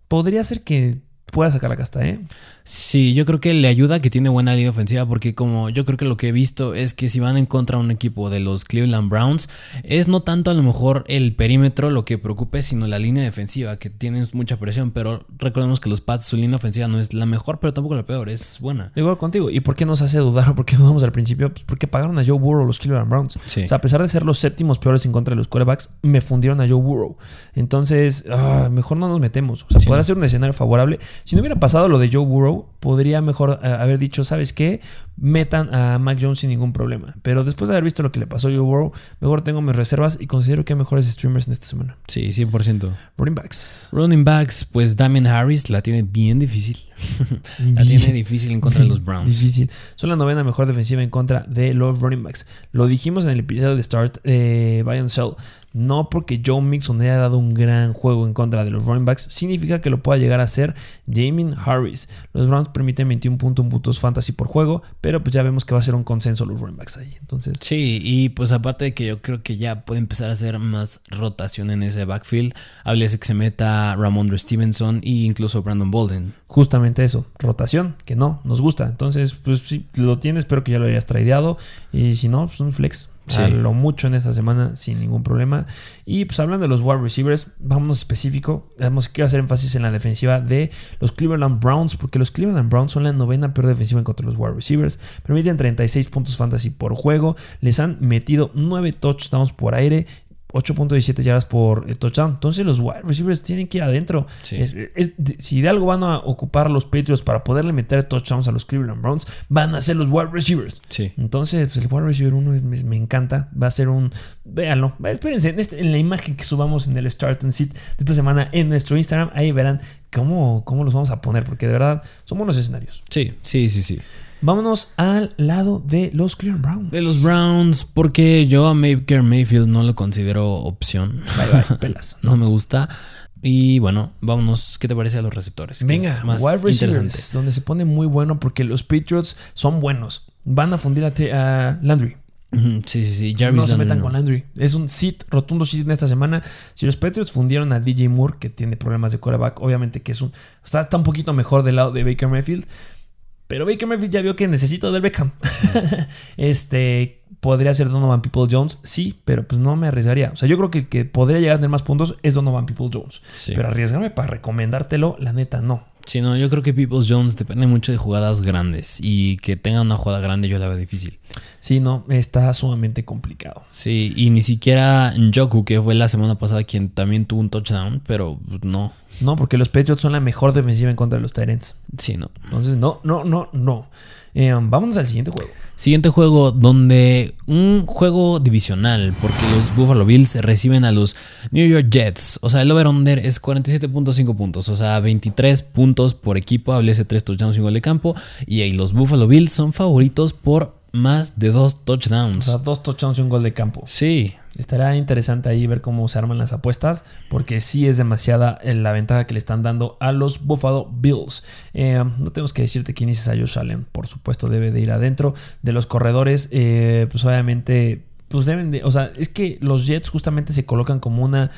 podría ser que pueda sacar la casta, ¿eh? Sí, yo creo que le ayuda que tiene buena línea ofensiva porque como yo creo que lo que he visto es que si van en contra de un equipo de los Cleveland Browns es no tanto a lo mejor el perímetro lo que preocupe sino la línea defensiva que tienen mucha presión pero recordemos que los Pats su línea ofensiva no es la mejor pero tampoco la peor es buena. Acuerdo contigo. ¿Y por qué nos hace dudar o por qué dudamos al principio? Pues porque pagaron a Joe Burrow los Cleveland Browns. Sí. O sea, a pesar de ser los séptimos peores en contra de los quarterbacks, me fundieron a Joe Burrow. Entonces, ah, mejor no nos metemos. O sea, Sí. podrá ser un escenario favorable. Si no hubiera pasado lo de Joe Burrow, podría mejor eh, haber dicho, ¿sabes qué? Metan a Mac Jones sin ningún problema. Pero después de haber visto lo que le pasó a Joe Burrow, mejor tengo mis reservas y considero que hay mejores streamers en esta semana. Sí, 100%. Running backs. Running backs, pues Damien Harris la tiene bien difícil. la tiene difícil en contra de los Browns. Difícil. Son la novena mejor defensiva en contra de los running backs. Lo dijimos en el episodio de Start de Buy and Sell. No porque Joe Mixon haya dado un gran juego en contra de los running backs, significa que lo pueda llegar a hacer Jamin Harris. Los Browns permiten 21 puntos puntos fantasy por juego, pero pues ya vemos que va a ser un consenso los running backs ahí. Entonces, Sí, y pues aparte de que yo creo que ya puede empezar a hacer más rotación en ese backfield, háblese que se meta Ramondre Stevenson e incluso Brandon Bolden. justamente eso, rotación, que no, nos gusta. Entonces, pues si lo tienes, espero que ya lo hayas tradeado. Y si no, pues un flex. A lo mucho en esta semana sin ningún problema. Y pues hablando de los wide receivers, vámonos específico. quiero hacer énfasis en la defensiva de los Cleveland Browns, porque los Cleveland Browns son la novena peor defensiva en contra de los wide receivers. Permiten 36 puntos fantasy por juego. Les han metido 9 touchdowns por aire 8.17 yardas por eh, touchdown. Entonces los wide receivers tienen que ir adentro. si de algo van a ocupar los Patriots para poderle meter touchdowns a los Cleveland Browns, van a ser los wide receivers. Entonces pues, el wide receiver 1 me, encanta. Va a ser un... Véanlo. Espérense, en, este, en, la imagen que subamos en el Start and Sit de esta semana en nuestro Instagram, ahí verán cómo, cómo los vamos a poner, porque de verdad son buenos escenarios. Sí, sí, sí, sí. Vámonos al lado de los Cleveland Browns. De los Browns, porque yo a Baker Mayfield no lo considero opción. Bye, bye, pelas. no me gusta. Y bueno, vámonos. ¿Qué te parece a los receptores? Venga, más wide receivers, donde se pone muy bueno porque los Patriots son buenos. Van a fundir a, Landry. Sí, sí, sí. Jarvis no se metan con Landry. Es un sit, rotundo sit en esta semana. Si los Patriots fundieron a DJ Moore, que tiene problemas de quarterback, obviamente que es un. Está, está un poquito mejor del lado de Baker Mayfield. Pero Baker Mayfield ya vio que necesito del Beckham. este, podría ser Donovan People Jones, sí, pero pues no me arriesgaría. O sea, yo creo que el que podría llegar a tener más puntos es Donovan People Jones. Pero arriesgarme para recomendártelo, la neta, no. Sí, no, yo creo que People Jones depende mucho de jugadas grandes y que tenga una jugada grande yo la veo difícil. Sí, no, está sumamente complicado. Sí, y ni siquiera Njoku, que fue la semana pasada quien también tuvo un touchdown, pero no. No, porque los Patriots son la mejor defensiva en contra de los Tyrants. Sí, no. Entonces, no, no, no, no. Eh, vámonos al siguiente juego. Siguiente juego donde un juego divisional, porque los Buffalo Bills reciben a los New York Jets. O sea, el over-under es 47.5 puntos, o sea, 23 puntos por equipo, hablese 3 touchdowns y gol de campo. Y ahí los Buffalo Bills son favoritos por más de dos touchdowns. O sea, dos touchdowns y un gol de campo. Sí. Estará interesante ahí ver cómo se arman las apuestas, porque sí es demasiada eh, la ventaja que le están dando a los Buffalo Bills. Eh, no tenemos que decirte quién es a Josh Allen, por supuesto debe de ir adentro. De los corredores, eh, pues obviamente, pues deben de, o sea, es que los Jets justamente se colocan como una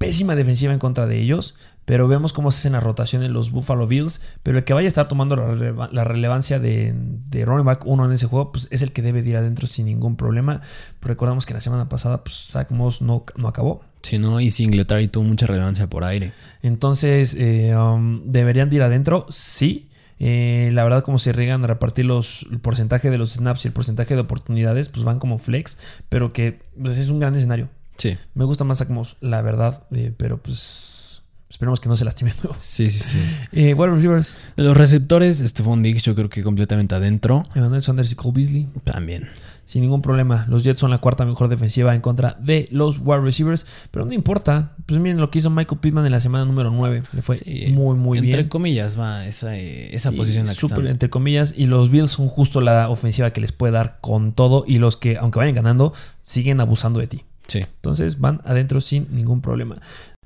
pésima defensiva en contra de ellos, pero vemos cómo se hacen las rotaciones los Buffalo Bills. Pero el que vaya a estar tomando la, relevancia de, de, running back 1 en ese juego, pues es el que debe ir adentro sin ningún problema. recordamos que la semana pasada, pues Zach Moss no, no acabó. Sí, no, y Singletary tuvo mucha relevancia por aire. Entonces, eh, um, ¿deberían de ir adentro? Sí. Eh, la verdad, como se riegan a repartir los, el porcentaje de los snaps y el porcentaje de oportunidades, pues van como flex, pero que pues, es un gran escenario. Sí. Me gusta más Moss, la verdad, eh, pero pues esperemos que no se lastime. Sí, sí, sí. Eh, receivers. Los receptores, Stephon Diggs, yo creo que completamente adentro. Emmanuel Sanders y Cole Beasley. También. Sin ningún problema. Los Jets son la cuarta mejor defensiva en contra de los wide receivers. Pero no importa. Pues miren lo que hizo Michael Pittman en la semana número 9. Le fue muy, muy bien. Entre comillas va esa, esa posición en la Entre comillas. Y los Bills son justo la ofensiva que les puede dar con todo. Y los que, aunque vayan ganando, siguen abusando de ti. Entonces van adentro sin ningún problema.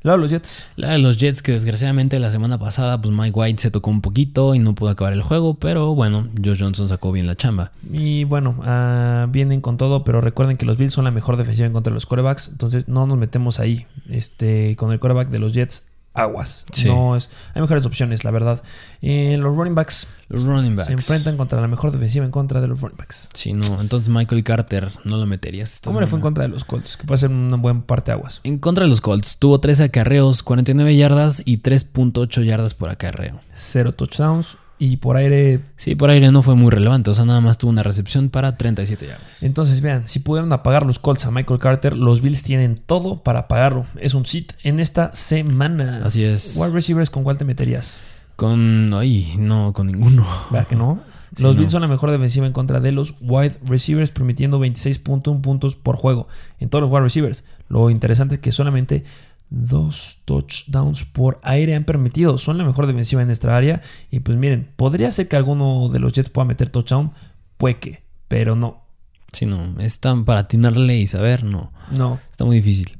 La de los Jets. La de los Jets, que desgraciadamente la semana pasada, pues Mike White se tocó un poquito y no pudo acabar el juego, pero bueno, Josh Johnson sacó bien la chamba. Y bueno, ah, vienen con todo, pero recuerden que los Bills son la mejor defensiva en contra de los quarterbacks, entonces no nos metemos ahí. Este, con el quarterback de los Jets aguas. No es, hay mejores opciones, la verdad. Eh, los running backs. Los running backs. Se enfrentan contra la mejor defensiva en contra de los running backs. Sí, no. Entonces Michael Carter no lo meterías. ¿Cómo le fue en contra de los Colts? Que puede ser una buena parte aguas. En contra de los Colts. Tuvo 13 acarreos, 49 yardas y 3.8 yardas por acarreo. Cero touchdowns, y por aire. Sí, por aire no fue muy relevante. O sea, nada más tuvo una recepción para 37 yardas. Entonces, vean, si pudieron apagar los Colts a Michael Carter, los Bills tienen todo para apagarlo. Es un sit en esta semana. Así es. Wide receivers, ¿con cuál te meterías? Con. Ay, no, con ninguno. ¿Verdad que no? los Bills son la mejor defensiva en contra de los wide receivers, permitiendo 26.1 puntos por juego en todos los wide receivers. Lo interesante es que solamente dos touchdowns por aire han permitido. Son la mejor defensiva en nuestra área. Y pues miren, podría ser que alguno de los Jets pueda meter touchdown. Puede que, pero no. Si no, están para atinarle y saber, no. No. Está muy difícil.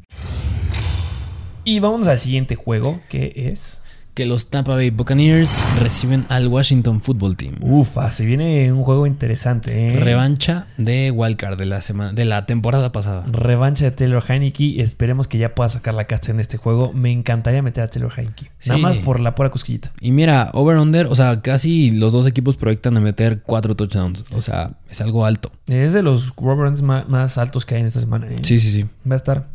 Y vamos al siguiente juego, que es que los Tampa Bay Buccaneers reciben al Washington Football Team. Ufa, se viene un juego interesante. ¿eh? Revancha de Wildcard de la semana de la temporada pasada. Revancha de Taylor Heineke. Esperemos que ya pueda sacar la casta en este juego. Me encantaría meter a Taylor Heineke. Nada más por la pura cosquillita. Y mira, over-under, o sea, casi los dos equipos proyectan a meter cuatro touchdowns. O sea, es algo alto. Es de los más, más altos que hay en esta semana. ¿eh? Sí, sí, sí. Va a estar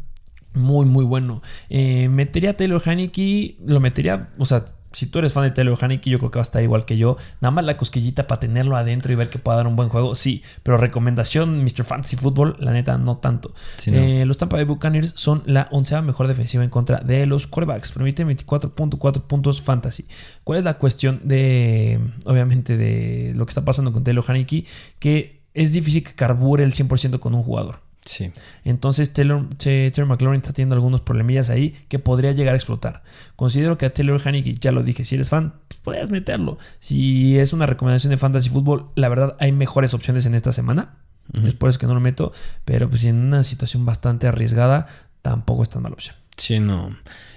muy, muy bueno. Eh, metería a Taylor Haneke. Lo metería, o sea, si tú eres fan de Taylor Haneke, yo creo que va a estar igual que yo. Nada más la cosquillita para tenerlo adentro y ver que pueda dar un buen juego. Sí, pero recomendación, Mr. Fantasy Football, la neta, no tanto. Sí, no. Eh, los Tampa Bay Buccaneers son la onceava mejor defensiva en contra de los quarterbacks. Permiten 24.4 puntos fantasy. ¿Cuál es la cuestión de, obviamente, de lo que está pasando con Taylor Haneke? Que es difícil que carbure el 100% con un jugador. Sí. Entonces Taylor, McLaurin está teniendo algunos problemillas ahí que podría llegar a explotar. Considero que a Taylor Haneke, ya lo dije, si eres fan, pues podrías meterlo. Si es una recomendación de Fantasy Football, la verdad hay mejores opciones en esta semana. Es por eso que no lo meto. Pero pues en una situación bastante arriesgada, tampoco es tan mala opción. Sí, no.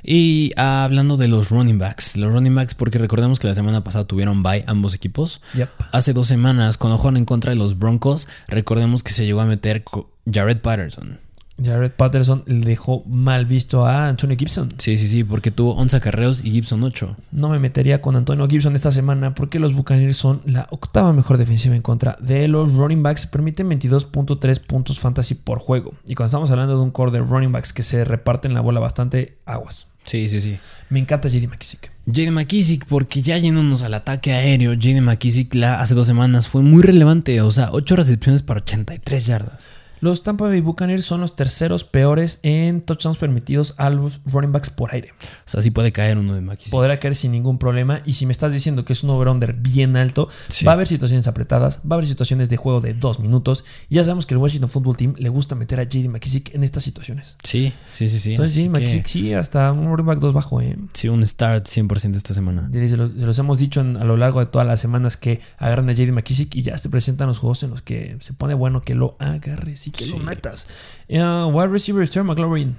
Y ah, hablando de los running backs, los running backs, porque recordemos que la semana pasada tuvieron bye ambos equipos. Yep. Hace dos semanas, cuando jugaron en contra de los Broncos, recordemos que se llegó a meter Jared Patterson. Jared Patterson le dejó mal visto a Antonio Gibson. Sí, sí, sí, porque tuvo 11 acarreos y Gibson 8. No me metería con Antonio Gibson esta semana porque los Buccaneers son la octava mejor defensiva en contra de los running backs. Permiten 22.3 puntos fantasy por juego. Y cuando estamos hablando de un core de running backs que se reparten la bola bastante, aguas. Sí, sí, sí. Me encanta JD McKissick. Jaden McKissick, porque ya yéndonos al ataque aéreo, Jaden McKissick la, hace dos semanas fue muy relevante, o sea, 8 recepciones para 83 yardas. Los Tampa Bay Buccaneers son los terceros peores en touchdowns permitidos a los running backs por aire. O sea, sí puede caer uno de McKissick. Podrá caer sin ningún problema. Y si me estás diciendo que es un over-under bien alto, Sí. va a haber situaciones apretadas, va a haber situaciones de juego de dos minutos. Y ya sabemos que el Washington Football Team le gusta meter a JD McKissick en estas situaciones. Sí, sí, sí, sí. Entonces, sí, que- McKissick sí, hasta un running back 2 bajo, ¿eh? Sí, un start 100% esta semana. Se los, se los hemos dicho en- a lo largo de todas las semanas que agarran a JD McKissick y ya se presentan los juegos en los que se pone bueno que lo agarres y que lo metas. Uh, wide receiver Terry McLaurin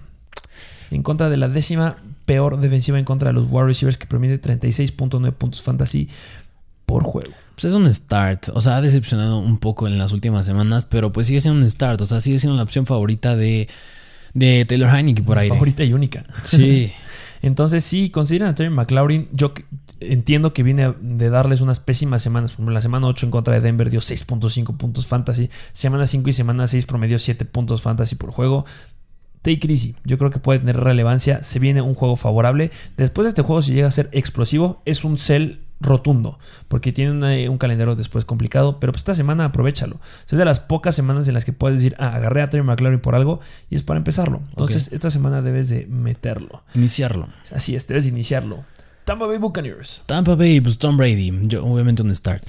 en contra de la décima peor defensiva en contra de los wide receivers que permite 36.9 puntos fantasy por juego. Pues es un start, o sea, ha decepcionado un poco en las últimas semanas, pero pues sigue siendo un start, o sea, sigue siendo la opción favorita de, de Taylor Heineke por aire. Favorita y única. Sí, Entonces, sí, consideran a Terry McLaurin. Yo entiendo que viene de darles unas pésimas semanas. Por ejemplo, la semana 8 en contra de Denver dio 6.5 puntos fantasy. Semana 5 y semana 6 promedió 7 puntos fantasy por juego. Take it easy. Yo creo que puede tener relevancia. Se viene un juego favorable. Después de este juego, si llega a ser explosivo, es un sell rotundo. Porque tiene una- un calendario después complicado. Pero pues esta semana aprovechalo. Es de las pocas semanas en las que puedes decir, ah, agarré a Terry McLaurin por algo. Y es para empezarlo. Entonces, esta semana debes de meterlo. iniciarlo. Así es, debes de iniciarlo. Tampa Bay Buccaneers. Tampa Bay, pues Tom Brady, yo obviamente un start.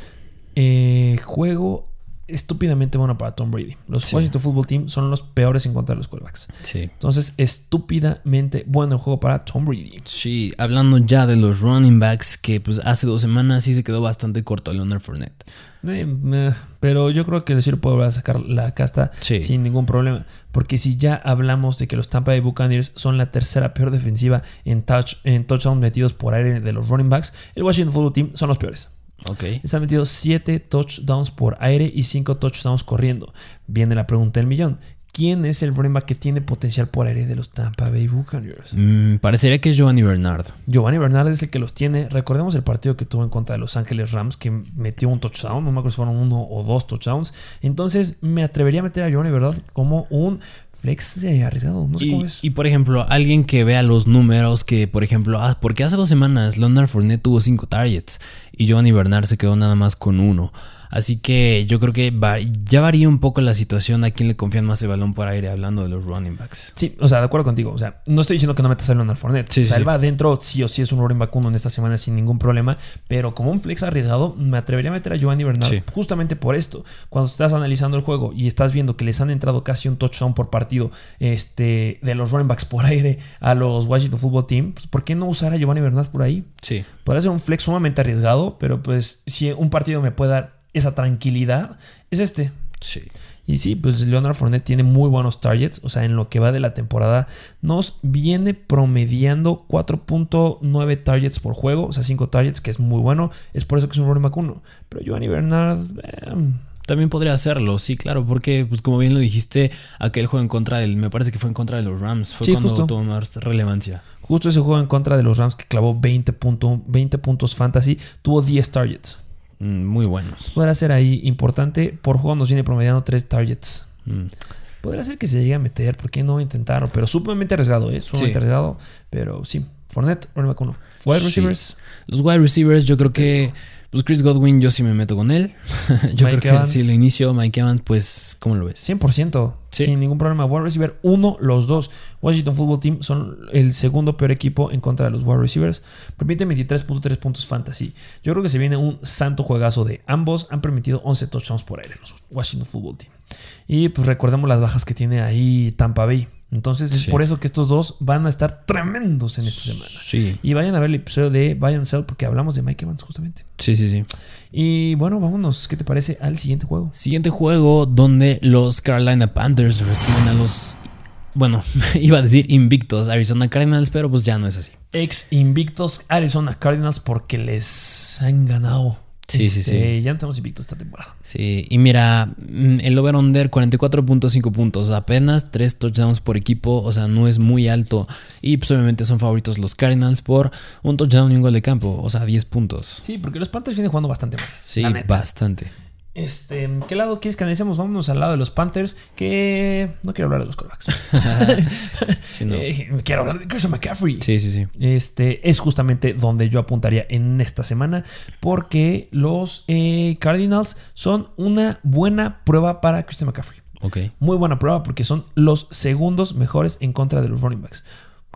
Eh, juego estúpidamente bueno para Tom Brady. Los Sí. Washington Football Team son los peores en contra de los quarterbacks. Sí. Entonces, estúpidamente bueno el juego para Tom Brady. Sí, hablando ya de los running backs, que pues hace dos semanas sí se quedó bastante corto Leonard Fournette. Eh, meh, pero yo creo que el Ciro puede volver a sacar la casta Sí. sin ningún problema. Porque si ya hablamos de que los Tampa Bay Buccaneers son la tercera peor defensiva en, touch, en touchdowns metidos por aire de los running backs, el Washington Football Team son los peores. Ok. Están metidos 7 touchdowns por aire y 5 touchdowns corriendo. Viene la pregunta del millón. ¿Quién es el running back que tiene potencial por aire de los Tampa Bay Buccaneers? Mm, parecería que es Giovanni Bernard. Giovanni Bernard es el que los tiene. Recordemos el partido que tuvo en contra de Los Ángeles Rams, que metió un touchdown. No me acuerdo si fueron uno o dos touchdowns. Entonces me atrevería a meter a Giovanni Bernard como un flex eh, arriesgado. No sé cómo Y, es. y, por ejemplo, alguien que vea los números que, por ejemplo, ah, porque hace dos semanas Leonard Fournette tuvo cinco targets y Giovanni Bernard se quedó nada más con uno. Así que yo creo que va- ya varía un poco la situación a quién le confían más el balón por aire hablando de los running backs. Sí, o sea, de acuerdo contigo. O sea, no estoy diciendo que no metas a Leonard Fournette. Sí, o sea, sí. él va adentro, sí o sí es un running back uno en esta semana sin ningún problema. Pero como un flex arriesgado, me atrevería a meter a Giovanni Bernard Sí. justamente por esto. Cuando estás analizando el juego y estás viendo que les han entrado casi un touchdown por partido este, de los running backs por aire a los Washington Football Team, pues, ¿por qué no usar a Giovanni Bernard por ahí? Sí. Podría ser un flex sumamente arriesgado, pero pues si un partido me puede dar esa tranquilidad, es este. Sí. Y sí, pues Leonard Fournette tiene muy buenos targets. O sea, en lo que va de la temporada, nos viene promediando 4.9 targets por juego. O sea, 5 targets, que es muy bueno. Es por eso que es un back 1. Pero Giovanni Bernard. Eh, también podría hacerlo, sí, claro, porque pues como bien lo dijiste, aquel juego en contra del, me parece que fue en contra de los Rams, fue cuando tuvo más relevancia. Justo ese juego en contra de los Rams que clavó 20, 20 puntos fantasy, tuvo 10 targets. Mm, muy buenos. Podrá ser ahí importante, por juego nos viene promediando 3 targets. Mm. Podría ser que se llegue a meter, ¿por qué no intentarlo? Pero sumamente arriesgado, ¿eh? Sumamente arriesgado, pero sí. Fournette, running back 1. Wide receivers. Los wide receivers, yo creo que pues Chris Godwin, yo sí me meto con él. yo creo que si lo inicio, Mike Evans, pues, ¿cómo lo ves? 100%, sin ningún problema. Wide receiver, uno, los dos. Washington Football Team son el segundo peor equipo en contra de los wide receivers. Permiten 23.3 puntos fantasy. Yo creo que se viene un santo juegazo de ambos. Han permitido 11 touchdowns por aire los Washington Football Team. Y pues recordemos las bajas que tiene ahí Tampa Bay. Entonces es por eso que estos dos van a estar tremendos en esta semana. Sí. Y vayan a ver el episodio de Buy and Sell porque hablamos de Mike Evans justamente. Sí, sí, sí. Y bueno, vámonos, ¿qué te parece al siguiente juego? Siguiente juego donde los Carolina Panthers reciben a los bueno, iba a decir invictos Arizona Cardinals, pero pues ya no es así. Ex invictos Arizona Cardinals porque les han ganado Sí, sí, sí. Este, ya no estamos invictos esta temporada. Sí, y mira, mm, el over-under 44.5 puntos, apenas 3 touchdowns por equipo, o sea, no es muy alto. Y pues obviamente son favoritos los Cardinals por un touchdown y un gol de campo, o sea, 10 puntos. Sí, porque los Panthers vienen jugando bastante mal. Sí, bastante. Este, ¿Qué lado quieres que analicemos? Vámonos al lado de los Panthers, que no quiero hablar de los callbacks. Eh, quiero hablar de Christian McCaffrey. Sí, sí, sí. Este es justamente donde yo apuntaría en esta semana, porque los eh, Cardinals son una buena prueba para Christian McCaffrey. Ok. Muy buena prueba porque son los segundos mejores en contra de los running backs.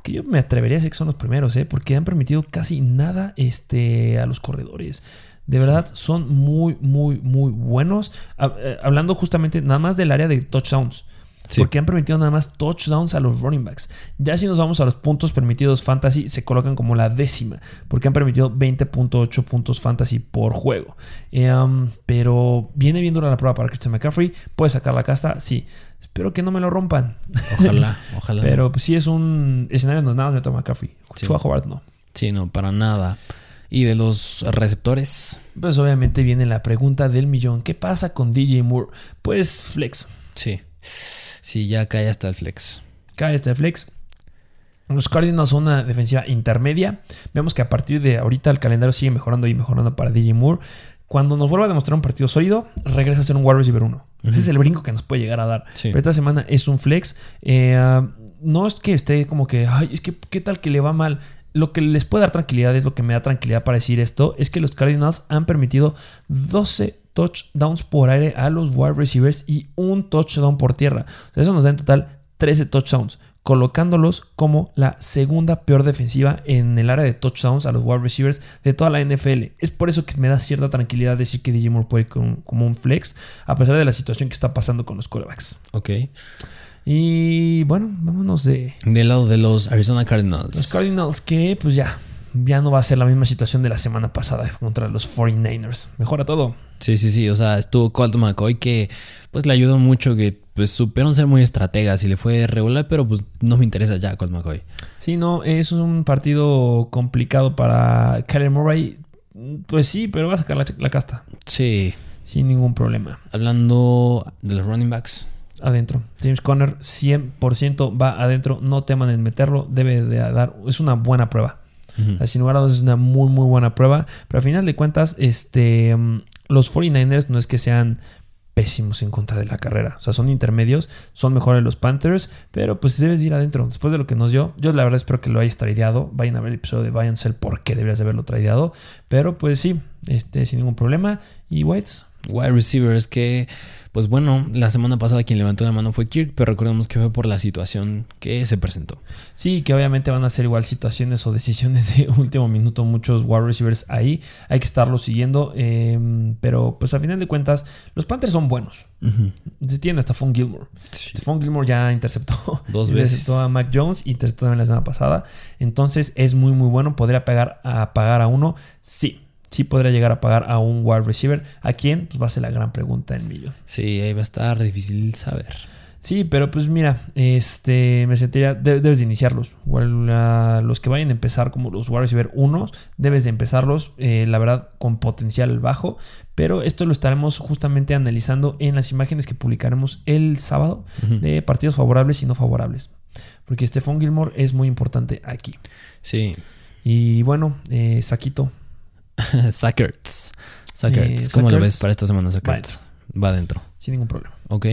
Que yo me atrevería a decir que son los primeros, ¿eh? porque han permitido casi nada este, a los corredores. De verdad, son muy, muy, muy buenos. Eh, hablando justamente nada más del área de touchdowns. Porque han permitido nada más touchdowns a los running backs. Ya si nos vamos a los puntos permitidos fantasy, se colocan como la décima. Porque han permitido 20.8 puntos fantasy por juego. Eh, um, pero viene bien dura la prueba para Christian McCaffrey. ¿Puede sacar la casta? Sí. Espero que no me lo rompan. Ojalá, ojalá. pero pues, sí es un escenario donde nada me McCaffrey. Sí. Howard no. Sí, no, para nada. ¿Y de los receptores? Pues obviamente viene la pregunta del millón. ¿Qué pasa con DJ Moore? Pues flex. Sí. Sí, ya cae hasta el flex. Cae hasta el flex. Los Cardinals son una defensiva intermedia. Vemos que a partir de ahorita el calendario sigue mejorando y mejorando para DJ Moore. Cuando nos vuelva a demostrar un partido sólido, regresa a ser un wide receiver 1. Ese es el brinco que nos puede llegar a dar. Pero esta semana es un flex. Eh, no es que esté como que, ay, es que, ¿qué tal que le va mal? Lo que les puede dar tranquilidad es lo que me da tranquilidad para decir esto, es que los Cardinals han permitido 12 touchdowns por aire a los wide receivers y un touchdown por tierra. Eso nos da en total 13 touchdowns, colocándolos como la segunda peor defensiva en el área de touchdowns a los wide receivers de toda la NFL. Es por eso que me da cierta tranquilidad decir que DJ Moore puede ir como un flex, a pesar de la situación que está pasando con los quarterbacks. Ok. Y bueno, vámonos de... Del lado de los Arizona Cardinals. Los Cardinals que pues ya, ya no va a ser la misma situación de la semana pasada contra los 49ers. Mejora todo. Sí, sí, sí. O sea, estuvo Colt McCoy que pues le ayudó mucho, que pues supieron ser muy estrategas y le fue regular, pero pues no me interesa ya Colt McCoy. Sí, no, es un partido complicado para Kyler Murray. Pues sí, pero va a sacar la, la casta. Sí. Sin ningún problema. Hablando de los running backs adentro. James Conner 100% va adentro. No teman en meterlo. Debe de dar. Es una buena prueba. Sin lugar a dudas es una muy, muy buena prueba. Pero al final de cuentas, este, mm, los 49ers no es que sean pésimos en contra de la carrera. O sea, son intermedios, son mejores los Panthers, pero pues debes ir adentro. Después de lo que nos dio, yo la verdad espero que lo hayas tradeado. Vayan a ver el episodio de Vayan Cell por qué deberías de haberlo tradeado. Pero pues sí, este, sin ningún problema. Y Whites. Wide receivers que pues bueno, la semana pasada quien levantó la mano fue Kirk, pero recordemos que fue por la situación que se presentó. Sí, que obviamente van a ser igual situaciones o decisiones de último minuto, muchos wide receivers ahí. Hay que estarlo siguiendo, em, pero pues a final de cuentas, los Panthers son buenos. Se tienen hasta Fon Gilmore. Sí. Gilmore ya interceptó dos veces. Interceptó a Mac Jones, interceptó también la semana pasada. Entonces es muy, muy bueno. ¿Podría pegar a pagar a uno? Sí sí podría llegar a pagar a un wide receiver. ¿A quién? Pues va a ser la gran pregunta del millón. Sí, ahí va a estar difícil saber. Sí, pero pues mira, este, me sentiría, de- debes de iniciarlos. Los que vayan a empezar como los wide receiver 1, debes de empezarlos, eh, la verdad, con potencial bajo. Pero esto lo estaremos justamente analizando en las imágenes que publicaremos el sábado de partidos favorables y no favorables. Porque Stephon Gilmore es muy importante aquí. Sí. Y bueno, eh, Saquito, Sackerts. Sackerts. Eh, ¿Cómo lo ves para esta semana, Sackerts? Va adentro. sin ningún problema. Ok.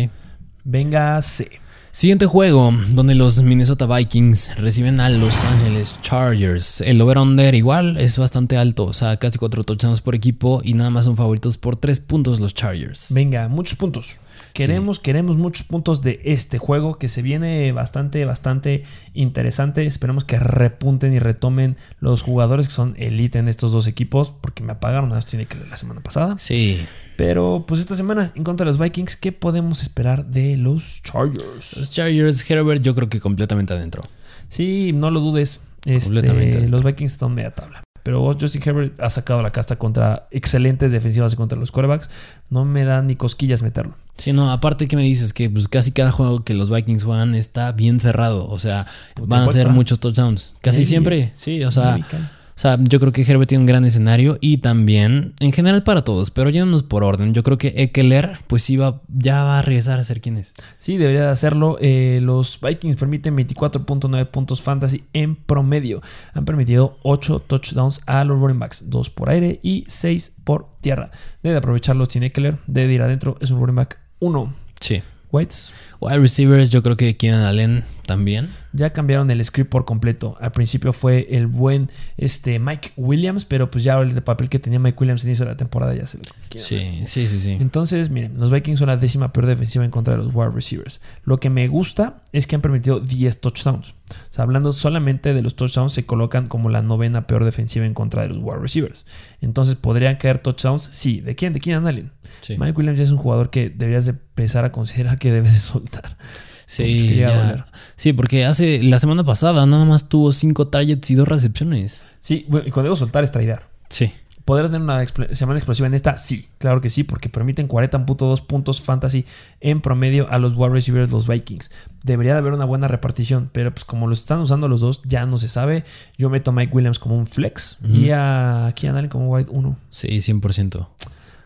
Venga, C. Siguiente juego, donde los Minnesota Vikings reciben a Los Angeles Chargers. El over-under igual es bastante alto, o sea, casi cuatro touchdowns por equipo y nada más son favoritos por tres puntos los Chargers. Venga, muchos puntos. Queremos, queremos muchos puntos de este juego que se viene bastante, bastante interesante. Esperemos que repunten y retomen los jugadores que son elite en estos dos equipos, porque me apagaron a Austin Eckler la semana pasada. Sí, Pero pues esta semana, en contra de los Vikings, ¿qué podemos esperar de los los Chargers? Chargers, Herbert, yo creo que completamente adentro. Sí, no lo dudes. Este, Completamente. los Vikings están media tabla. Pero Justin Herbert ha sacado la casta contra excelentes defensivas y contra los quarterbacks. No me dan ni cosquillas meterlo. Sí, no, aparte que me dices que pues casi cada juego que los Vikings juegan está bien cerrado, o sea, van a ser muchos touchdowns, casi siempre, sí, o sea, American. O sea, yo creo que Herbert tiene un gran escenario y también, en general para todos, pero yéndonos por orden, yo creo que Eckler, pues sí va, ya va a regresar a ser quien es. Sí, debería de hacerlo. Eh, los Vikings permiten 24.9 puntos fantasy en promedio. Han permitido 8 touchdowns a los running backs, 2 por aire y 6 por tierra. Debe de aprovecharlos sin Eckler, debe de ir adentro, es un running back 1. Sí. Whites Wide receivers, yo creo que Keenan Allen también. ya cambiaron el script por completo. Al principio fue el buen este, Mike Williams, pero pues ya el papel que tenía Mike Williams en inicio de la temporada ya se lo Sí, sí, sí, sí. Entonces, miren, los Vikings son la décima peor defensiva en contra de los wide receivers. Lo que me gusta es que han permitido 10 touchdowns. O sea, hablando solamente de los touchdowns, se colocan como la novena peor defensiva en contra de los wide receivers. Entonces, ¿podrían caer touchdowns? Sí. ¿De quién? ¿De quién Allen? Sí, Mike Williams ya es un jugador que deberías de empezar a considerar que debes de soltar. Sí, ya. sí, porque hace la semana pasada nada más tuvo 5 targets y 2 recepciones. Sí, bueno, y cuando digo soltar es traidar. Sí, ¿Podrá tener una expl- semana explosiva en esta? Sí, claro que sí, porque permiten 40.2 puntos fantasy en promedio a los wide receivers los Vikings. Debería de haber una buena repartición, pero pues como los están usando los dos, ya no se sabe. Yo meto a Mike Williams como un flex y a Kian Allen como wide 1. sí, 100%.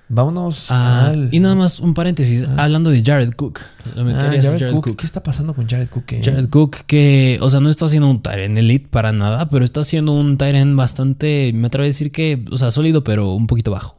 Vámonos Ah, al... y nada más un paréntesis, hablando de Jared Cook. Lo Ah, Jared Cook. ¿Qué está pasando con Jared Cook? eh? Jared Cook, que, o sea, no está haciendo un Tyrant Elite para nada, pero está haciendo un Tyrant bastante, me atrevo a decir que, o sea, sólido, pero un poquito bajo.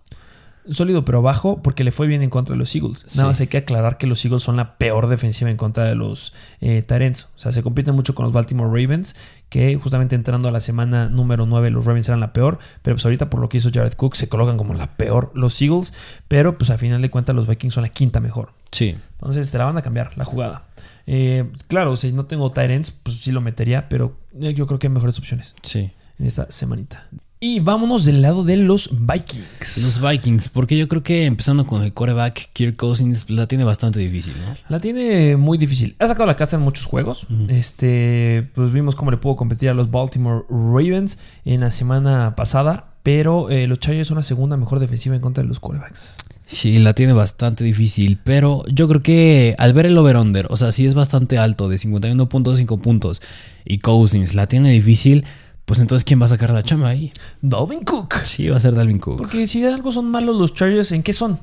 Sólido pero bajo porque le fue bien en contra de los Eagles. Sí. Nada más hay que aclarar que los Eagles son la peor defensiva en contra de los eh, Tyrants. O sea, se compiten mucho con los Baltimore Ravens, que justamente entrando a la semana número 9 los Ravens eran la peor, pero pues ahorita por lo que hizo Jared Cook se colocan como la peor los Eagles, pero pues a final de cuentas los Vikings son la quinta mejor. Sí. Entonces se la van a cambiar la jugada. Eh, claro, si no tengo Tyrants, pues sí lo metería, pero eh, yo creo que hay mejores opciones Sí. en esta semanita. Y vámonos del lado de los Vikings. Los Vikings, porque yo creo que empezando con el quarterback, Kirk Cousins la tiene bastante difícil, ¿no? La tiene muy difícil. Ha sacado la casa en muchos juegos. Este, pues vimos cómo le pudo competir a los Baltimore Ravens en la semana pasada. Pero eh, los Chargers son la segunda mejor defensiva en contra de los quarterbacks. Sí, la tiene bastante difícil, pero yo creo que al ver el over-under, o sea, si es bastante alto, de 51.5 puntos, y Cousins la tiene difícil, pues entonces ¿quién va a sacar la chamba ahí? Dalvin Cook. Sí, va a ser Dalvin Cook Porque si de algo son malos los Chargers, ¿en qué son?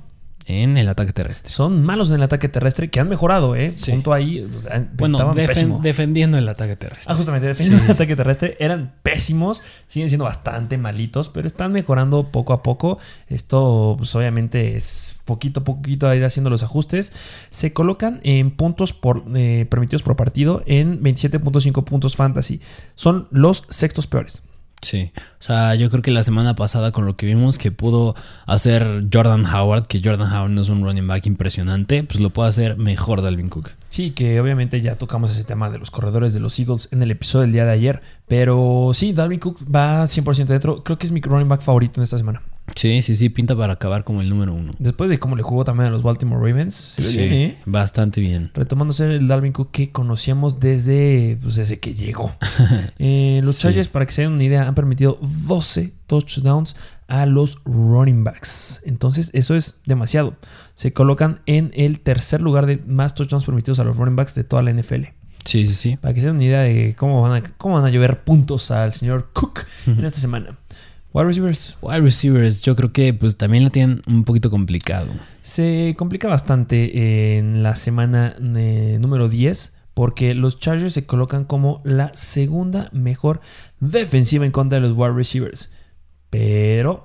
En el ataque terrestre. Son malos en el ataque terrestre que han mejorado, ¿eh? Sí. Punto ahí. o sea, Bueno, defen- defendiendo el ataque terrestre. Ah, justamente, defendiendo el ataque terrestre eran pésimos, siguen siendo bastante malitos, pero están mejorando poco a poco. Esto, pues obviamente, es poquito a poquito a ir haciendo los ajustes. Se colocan en puntos por, eh, permitidos por partido en 27.5 puntos fantasy. Son los sextos peores. Sí, o sea, yo creo que la semana pasada con lo que vimos que pudo hacer Jordan Howard, que Jordan Howard no es un running back impresionante, pues lo puede hacer mejor Dalvin Cook. Sí, que obviamente ya tocamos ese tema de los corredores de los Eagles en el episodio del día de ayer. Pero sí, Dalvin Cook va 100% dentro. Creo que es mi running back favorito en esta semana. Sí, sí, sí, pinta para acabar como el número uno. Después de cómo le jugó también a los Baltimore Ravens. Se Sí, bien, ¿eh? bastante bien. Retomando ser el Dalvin Cook que conocíamos desde, pues, desde que llegó. Eh, los Sí. Chargers, para que se den una idea, han permitido 12 touchdowns a los running backs. Entonces, eso es demasiado. Se colocan en el tercer lugar de más touchdowns permitidos a los running backs de toda la NFL. Sí, sí, sí. Para que se den una idea de cómo van a, cómo van a llover puntos al señor Cook en esta semana. Wide receivers. Wide receivers, yo creo que pues también la tienen un poquito complicado. Se complica bastante en la semana eh, número 10 porque los Chargers se colocan como la segunda mejor defensiva en contra de los wide receivers. Pero,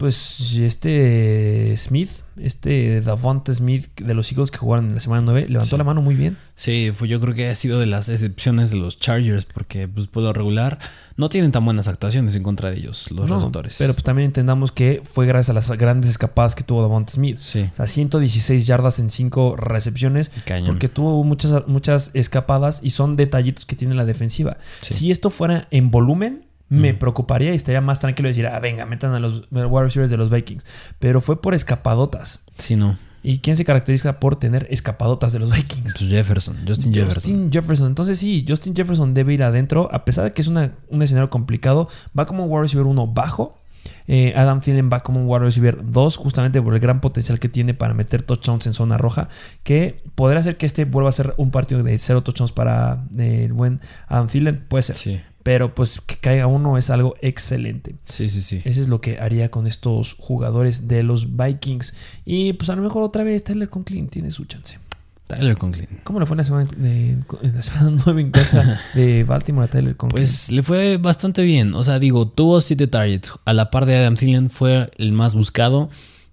pues este Smith, este Davante Smith de los Eagles que jugaron en la semana 9, levantó Sí. la mano muy bien. Sí, fue, yo creo que ha sido de las excepciones de los Chargers porque pues por lo regular no tienen tan buenas actuaciones en contra de ellos los No, receptores. Pero pues también entendamos que fue gracias a las grandes escapadas que tuvo Davante Smith. sí, O sea, 116 yardas en 5 recepciones. cañón. Porque tuvo muchas, muchas escapadas y son detallitos que tiene la defensiva. Sí. Si esto fuera en volumen, me preocuparía y estaría más tranquilo de decir, ah, venga, metan a los wide receivers de los Vikings. Pero fue por escapadotas. Sí, no. ¿Y quién se caracteriza por tener escapadotas de los Vikings? Pues Jefferson, Justin Jefferson. Justin Jefferson. Entonces sí, Justin Jefferson debe ir adentro. A pesar de que es una- un escenario complicado, va como un wide receiver 1 bajo. Eh, Adam Thielen va como un wide receiver 2, justamente por el gran potencial que tiene para meter touchdowns en zona roja, que podría hacer que este vuelva a ser un partido de cero touchdowns para eh, el buen Adam Thielen, puede ser. Sí, Pero pues que caiga uno es algo excelente. sí, sí, sí. Eso es lo que haría con estos jugadores de los Vikings. Y pues a lo mejor otra vez Tyler Conklin tiene su chance. Tyler Conklin. ¿Cómo le fue en la semana, de- en la semana 9 en contra de Baltimore a Tyler Conklin? Pues le fue bastante bien. O sea, digo, tuvo 7 targets. A la par de Adam Thielen fue el más buscado.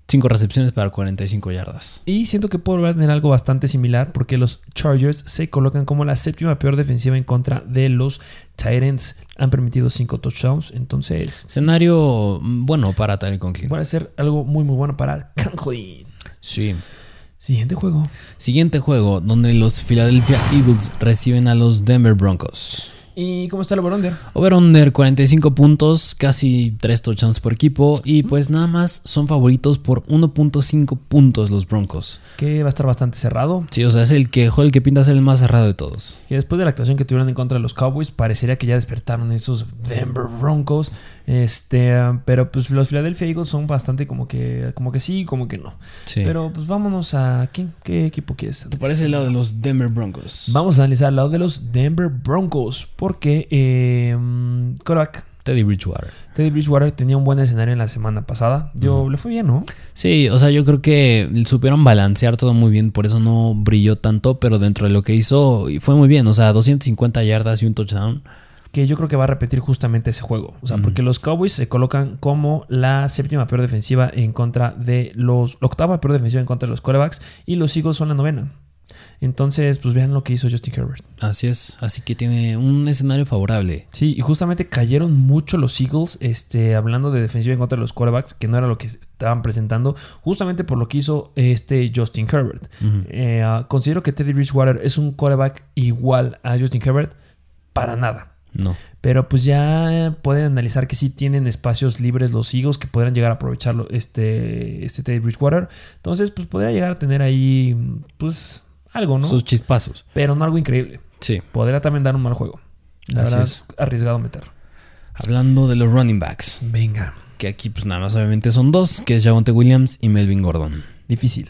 5 recepciones para 45 yardas. Y siento que puedo tener algo bastante similar porque los Chargers se colocan como la séptima peor defensiva en contra de los Titans. Han permitido 5 touchdowns, entonces Escenario mm, bueno para Tyler Conklin. puede ser algo muy muy bueno para Conklin. Sí. Siguiente juego. Siguiente juego, donde los Philadelphia Eagles reciben a los Denver Broncos. ¿Y cómo está el over-under? Over-under 45 puntos, casi 3 touchdowns por equipo. Y pues nada más son favoritos por 1.5 puntos los Broncos. Que va a estar bastante cerrado. Sí, o sea, es el que, el que pinta ser el más cerrado de todos. Que después de la actuación que tuvieron en contra de los Cowboys, parecería que ya despertaron esos Denver Broncos. Este, pero pues los Philadelphia Eagles son bastante como que, como que sí, como que no. Sí. Pero pues vámonos a ¿quién? ¿Qué equipo quieres? ¿Te parece el lado de los Denver Broncos? Vamos a analizar el lado de los Denver Broncos. Porque eh, Teddy Bridgewater. Teddy Bridgewater tenía un buen escenario en la semana pasada. Yo le fue bien, ¿no? Sí, o sea, yo creo que supieron balancear todo muy bien, por eso no brilló tanto, pero dentro de lo que hizo fue muy bien, o sea, 250 yardas y un touchdown. que yo creo que va a repetir justamente ese juego. O sea, porque los Cowboys se colocan como la séptima peor defensiva en contra de los. La octava peor defensiva en contra de los quarterbacks. Y los Eagles son la novena. Entonces, pues vean lo que hizo Justin Herbert. Así es, así que tiene un escenario favorable. Sí, y justamente cayeron mucho los Eagles, este, hablando de defensiva en contra de los quarterbacks, que no era lo que estaban presentando, justamente por lo que hizo este Justin Herbert. Eh, ah, considero que Teddy Bridgewater es un quarterback igual a Justin Herbert, para nada. No. Pero pues ya pueden analizar que sí tienen espacios libres los Eagles que podrán llegar a aprovecharlo este, este Teddy Bridgewater. Entonces, pues podría llegar a tener ahí, pues, algo, ¿no? Sus chispazos. Pero no algo increíble. Sí. Podría también dar un mal juego. La Así verdad es. es arriesgado meter. Hablando de los running backs, Venga. que aquí pues nada más obviamente son dos, que es Javonte Williams y Melvin Gordon. Difícil.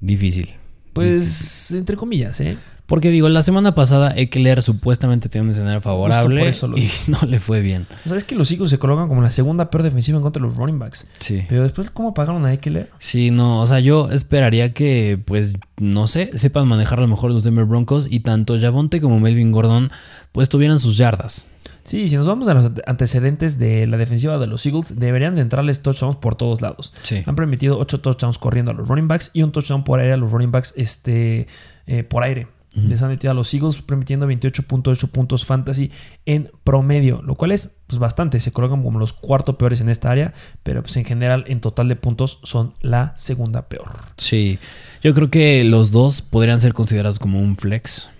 Difícil. Pues, entre comillas, ¿eh? Porque digo, la semana pasada Eckler supuestamente tenía un escenario favorable por eso lo y no le fue bien. O sea, es que los Eagles se colocan como la segunda peor defensiva en contra de los running backs. Sí. Pero después, ¿cómo pagaron a Eckler? Sí, no, o sea, yo esperaría que, pues, no sé, sepan manejar a lo mejor los Denver Broncos y tanto Javonte como Melvin Gordon, pues tuvieran sus yardas. Sí, si nos vamos a los antecedentes de la defensiva de los Eagles, deberían de entrarles touchdowns por todos lados. Sí. Han permitido 8 touchdowns corriendo a los running backs y un touchdown por aire a los running backs este, eh, por aire. Les han metido a los Eagles permitiendo 28.8 puntos fantasy en promedio, lo cual es pues, bastante. Se colocan como los cuarto peores en esta área, pero pues, en general en total de puntos son la segunda peor. Sí, yo creo que los dos podrían ser considerados como un flex.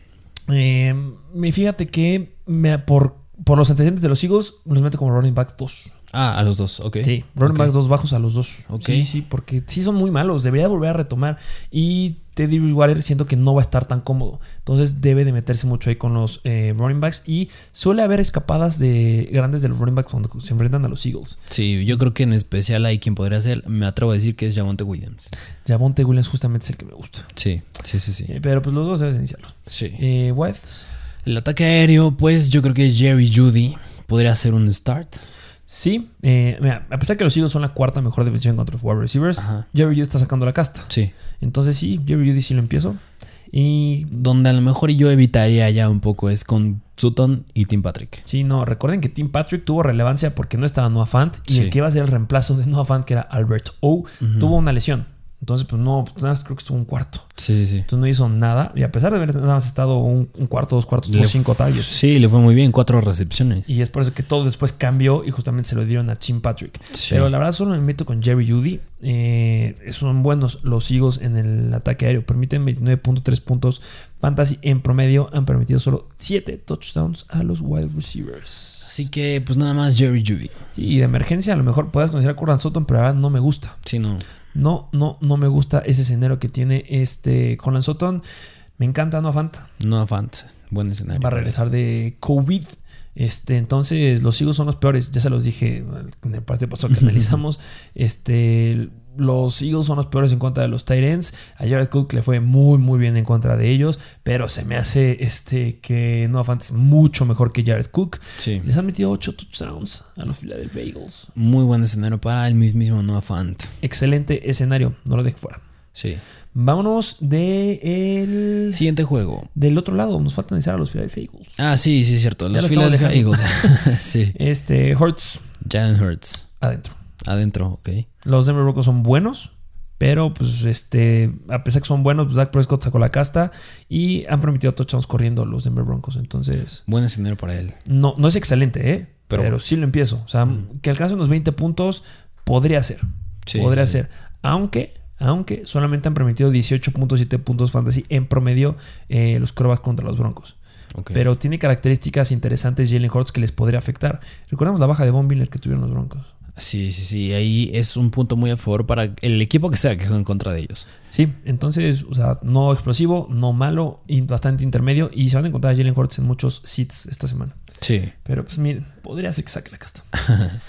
Eh, me- fíjate que me- por, por los antecedentes de los Eagles los meto como running back 2. Ah, a los dos, ok. Sí, running back dos bajos a los dos. Ok. Sí, sí, porque sí son muy malos. Debería volver a retomar. Y Teddy Bridgewater siento que no va a estar tan cómodo. Entonces debe de meterse mucho ahí con los eh, running backs. Y suele haber escapadas de grandes de los running backs cuando se enfrentan a los Eagles. Sí, yo creo que en especial hay quien podría ser, me atrevo a decir que es Javonte Williams. Javonte Williams justamente es el que me gusta. Sí, sí, sí, sí. Eh, pero pues los dos debes iniciarlos. Sí. Eh, Whites. El ataque aéreo, pues yo creo que Jerry Judy podría ser un start. Sí, eh, mira, a pesar que los Eagles son la cuarta mejor defensiva contra los wide receivers, Ajá. Jerry Judy está sacando la casta. Sí. Entonces sí, Jerry Judy sí lo empiezo. Y Donde a lo mejor yo evitaría ya un poco es con Sutton y Tim Patrick. sí, no, recuerden que Tim Patrick tuvo relevancia porque no estaba Noah Fant y Sí. el que iba a ser el reemplazo de Noah Fant, que era Albert O, tuvo una lesión. Entonces, pues no, pues, nada más creo que estuvo un cuarto. Sí, sí, sí. Entonces no hizo nada. Y a pesar de haber nada más estado un, un cuarto, dos cuartos, tuvo cinco targets. Sí, le fue muy bien, cuatro recepciones. Y es por eso que todo después cambió y justamente se lo dieron a Tim Patrick. Sí. Pero la verdad solo me meto con Jerry Judy. Eh, son buenos los Eagles en el ataque aéreo. Permiten 29.3 puntos fantasy en promedio. Han permitido solo 7 touchdowns a los wide receivers. Así que, pues nada más Jerry Judy. Y de emergencia a lo mejor puedas considerar a Curran Sutton, pero la verdad no me gusta. Sí, no. No, no, no me gusta ese escenario que tiene este Colin Sutton. Me encanta Noah Fant. No Fant. Buen escenario. Va a regresar de COVID. Este, entonces los Eagles son los peores. Ya se los dije en el partido pasado que analizamos. Este, los Eagles son los peores en contra de los Titans. A Jared Cook le fue muy, muy bien en contra de ellos. Pero se me hace este, que Noah Fant es mucho mejor que Jared Cook. Sí. Les han metido 8 touchdowns a los Philadelphia Eagles. Muy buen escenario para el mismísimo Noah Fant. Excelente escenario. No lo deje fuera. Sí. Vámonos de el, Siguiente juego. del otro lado. Nos falta analizar a los Philadelphia Eagles. Ah, sí, sí, es cierto. Los lo Philadelphia Eagles. sí. Este, Hurts Jalen Hurts. adentro. Adentro, ok. Los Denver Broncos son buenos, pero pues este, a pesar que son buenos, pues Dak Prescott sacó la casta y han permitido touchdowns corriendo los Denver Broncos. Entonces, Buen escenario para él. no, no es excelente, ¿eh? Pero, Pero- sí lo empiezo. O sea, que alcance unos 20 puntos podría ser. Sí, podría sí. ser. Aunque, aunque solamente han permitido 18.7 puntos fantasy en promedio eh, los corebacks contra los Broncos. Pero tiene características interesantes Jalen Hurts que les podría afectar. Recordemos la baja de Von Miller que tuvieron los Broncos. Sí, sí, sí. Ahí es un punto muy a favor para el equipo que sea que juegue en contra de ellos. Sí, entonces, o sea, no explosivo, no malo, y bastante intermedio. Y se van a encontrar a Jalen Hurts en muchos seats esta semana. Sí. Pero pues miren, podría ser que saque la casta.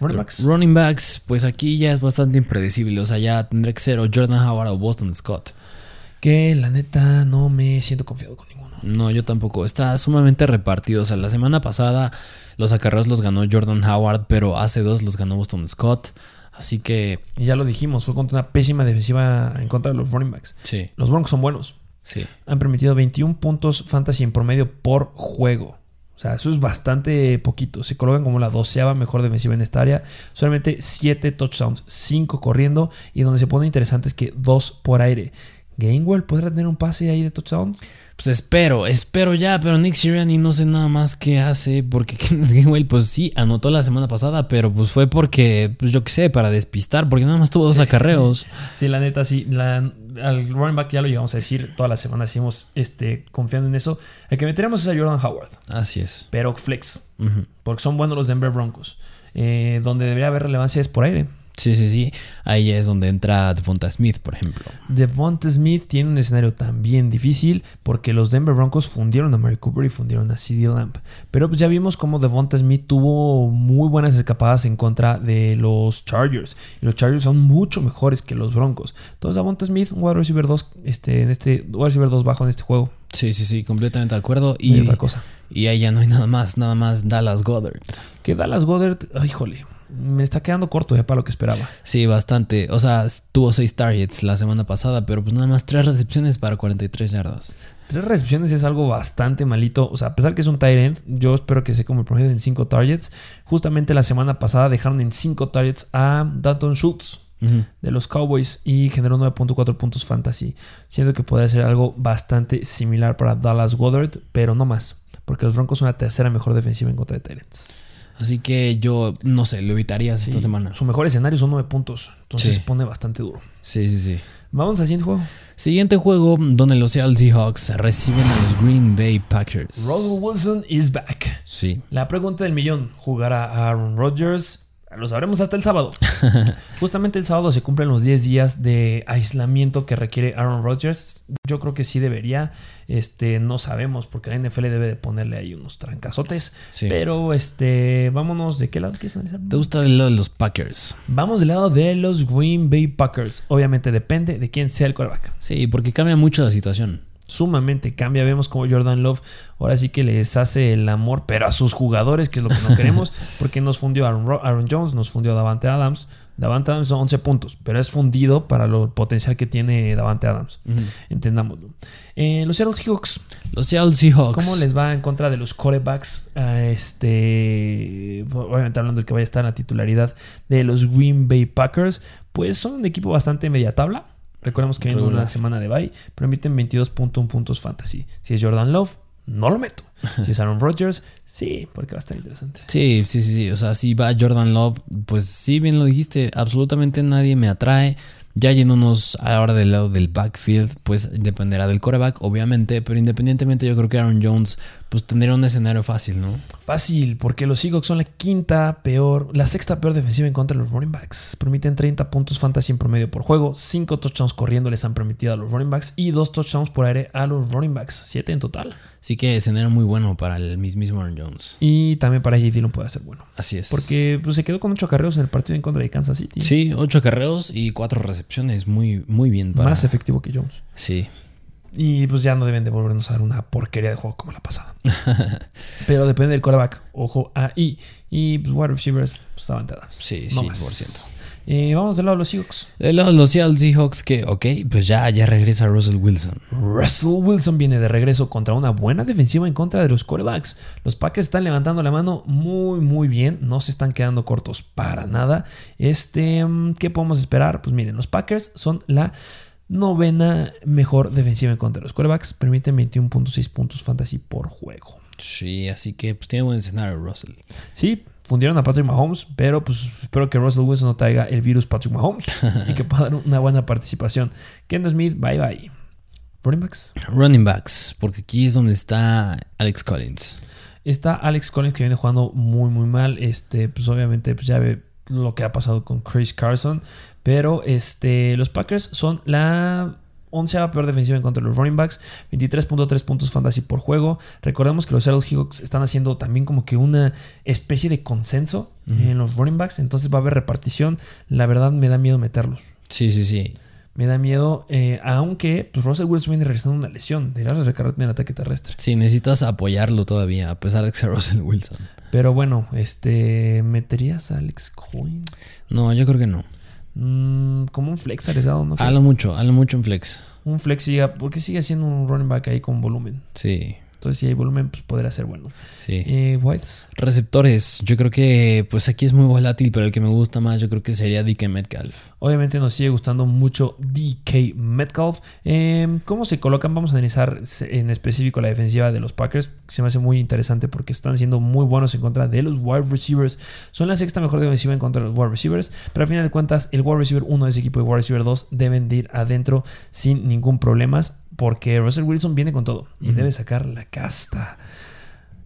Running backs. Running backs, pues aquí ya es bastante impredecible. O sea, ya tendrá que ser o Jordan Howard o Boston Scott. Que la neta no me siento confiado con ninguno. No, yo tampoco. Está sumamente repartido. O sea, la semana pasada los acarreos los ganó Jordan Howard, pero hace dos los ganó Boston Scott. Así que Y ya lo dijimos, fue contra una pésima defensiva en contra de los running backs. sí, Los Broncos son buenos. sí. Han permitido 21 puntos fantasy en promedio por juego. O sea, eso es bastante poquito. Se colocan como la doceava mejor defensiva en esta área. Solamente 7 touchdowns, 5 corriendo. Y donde se pone interesante es que 2 por aire. Gainwell podrá tener un pase ahí de touchdown. Pues espero, espero ya, pero Nick Sirianni no sé nada más qué hace, porque Gainwell pues sí, anotó la semana pasada, pero pues fue porque, pues yo qué sé, para despistar, porque nada más tuvo dos acarreos. Sí, la neta, sí. La, al running back ya lo llevamos a decir toda la semana. Seguimos este, confiando en eso. El que meteremos es a Jordan Howard. Así es. Pero flex. Porque son buenos los Denver Broncos. Eh, donde debería haber relevancia es por aire. Sí, sí, sí. Ahí es donde entra Devonta Smith, por ejemplo. Devonta Smith tiene un escenario también difícil porque los Denver Broncos fundieron a Mary Cooper y fundieron a CD Lamp. Pero pues ya vimos cómo Devonta Smith tuvo muy buenas escapadas en contra de los Chargers. Y los Chargers son mucho mejores que los Broncos. Entonces Devonta Smith, un wide receiver 2 este, en este, wide receiver 2 bajo en este juego. Sí, sí, sí, completamente de acuerdo. Y Y, otra cosa. y ahí ya no hay nada más, nada más Dallas Goddard. Que Dallas Goddard, ay, híjole, me está quedando corto ya para lo que esperaba. Sí, bastante. O sea, tuvo seis targets la semana pasada, pero pues nada más tres recepciones para 43 yardas. Tres recepciones es algo bastante malito. O sea, a pesar que es un tight end, yo espero que sea como el promedio en cinco targets. Justamente la semana pasada dejaron en cinco targets a Dalton Schultz de los Cowboys y generó 9.4 puntos fantasy. Siento que puede ser algo bastante similar para Dallas Goddard, pero no más. Porque los Broncos son la tercera mejor defensiva en contra de Tyrants. Así que yo, no sé, lo evitarías esta semana. Su mejor escenario son 9 puntos. Entonces Sí. se pone bastante duro. Sí, sí, sí. Vamos al siguiente juego. Siguiente juego donde los Seattle Seahawks reciben a los Green Bay Packers. Russell Wilson is back. Sí. La pregunta del millón: ¿jugará a Aaron Rodgers? Lo sabremos hasta el sábado. Justamente el sábado se cumplen los 10 días de aislamiento que requiere Aaron Rodgers. Yo creo que sí debería. Este, no sabemos, porque la NFL debe de ponerle ahí unos trancazotes. Sí. Pero este, vámonos, ¿de qué lado quieres analizar? ¿Te gusta el lado de los Packers? Vamos del lado de los Green Bay Packers. Obviamente depende de quién sea el quarterback. Sí, porque cambia mucho la situación. Sumamente cambia. Vemos como Jordan Love ahora sí que les hace el amor, pero a sus jugadores, que es lo que no queremos, porque nos fundió Aaron, Ro- Aaron Jones, nos fundió Davante Adams. Davante Adams son 11 puntos, pero es fundido para lo potencial que tiene Davante Adams. Entendámoslo. Eh, los Seattle Seahawks, Los Seattle Seahawks. ¿Cómo les va en contra de los corebacks? Ah, este, obviamente hablando del que vaya a estar en la titularidad de los Green Bay Packers, pues son un equipo bastante media tabla. Recordemos que viene una semana de bye, permiten 22.1 puntos fantasy. Si es Jordan Love, no lo meto. Si es Aaron Rodgers, sí, porque va a estar interesante. Sí, sí, sí, sí. O sea, si va Jordan Love, pues sí, bien lo dijiste. Absolutamente nadie me atrae. Ya yéndonos ahora del lado del backfield, pues dependerá del coreback, obviamente. Pero independientemente, yo creo que Aaron Jones, pues tendría un escenario fácil, ¿no? Fácil, porque los Seahawks son la quinta peor, la sexta peor defensiva en contra de los running backs. Permiten 30 puntos fantasy en promedio por juego, 5 touchdowns corriendo les han permitido a los running backs y 2 touchdowns por aire a los running backs, 7 en total. Así que escenario muy bueno para el mismo Aaron Jones. Y también para J. Dillon puede ser bueno. Así es. Porque pues, se quedó con 8 carreros en el partido en contra de Kansas City. Sí, ocho carreos y cuatro recepciones. Muy, muy bien para. Más efectivo que Jones. Sí. Y pues ya no deben de volvernos a dar una porquería de juego como la pasada. Pero depende del quarterback. Ojo ahí. Y pues wide receivers, pues avanzadas. Sí, No sí, más. por ciento. Eh, vamos del lado de los Seahawks. Del lado de los Seattle Seahawks, que, ok, pues ya, ya regresa Russell Wilson. Russell Wilson viene de regreso contra una buena defensiva en contra de los quarterbacks. Los Packers están levantando la mano muy, muy bien. No se están quedando cortos para nada. Este, mm, ¿qué podemos esperar? Pues miren, los Packers son la novena mejor defensiva en contra de los quarterbacks. Permiten 21.6 puntos fantasy por juego. Sí, así que pues tiene buen escenario Russell. Sí, fundieron a Patrick Mahomes, pero pues espero que Russell Wilson no traiga el virus Patrick Mahomes y que pueda dar una buena participación. Kendall Smith, bye bye. Running backs. Running backs, porque aquí es donde está Alex Collins. Está Alex Collins que viene jugando muy muy mal. Este, pues obviamente pues ya ve lo que ha pasado con Chris Carson. Pero este, los Packers son la onceava peor defensiva en contra de los running backs. 23.3 puntos fantasy por juego. Recordemos que los Seattle Seahawks están haciendo también como que una especie de consenso en los running backs. Entonces va a haber repartición. La verdad me da miedo meterlos. Sí, sí, sí. Me da miedo, eh, aunque pues Russell Wilson viene regresando una lesión. Deberías recargarte en el ataque terrestre. Sí, necesitas apoyarlo todavía, a pesar de que sea Russell Wilson. Pero bueno, este, ¿meterías a Alex Collins? No, yo creo que no. Mm, como un flex arriesgado, ¿no? Hazlo mucho, hazlo mucho en flex. Un flex siga, porque sigue siendo un running back ahí con volumen. Sí, Entonces, si hay volumen, pues podría ser bueno. sí. Eh, Whites. Receptores, yo creo que pues aquí es muy volátil, pero el que me gusta más yo creo que sería DK Metcalf. Obviamente nos sigue gustando mucho DK Metcalf. Eh, ¿Cómo se colocan? Vamos a analizar en específico la defensiva de los Packers. Se me hace muy interesante porque están siendo muy buenos en contra de los wide receivers. Son la sexta mejor defensiva en contra de los wide receivers. Pero al final de cuentas, el wide receiver 1 de ese equipo y wide receiver 2 deben de ir adentro sin ningún problema. Porque Russell Wilson viene con todo y debe sacar la casta.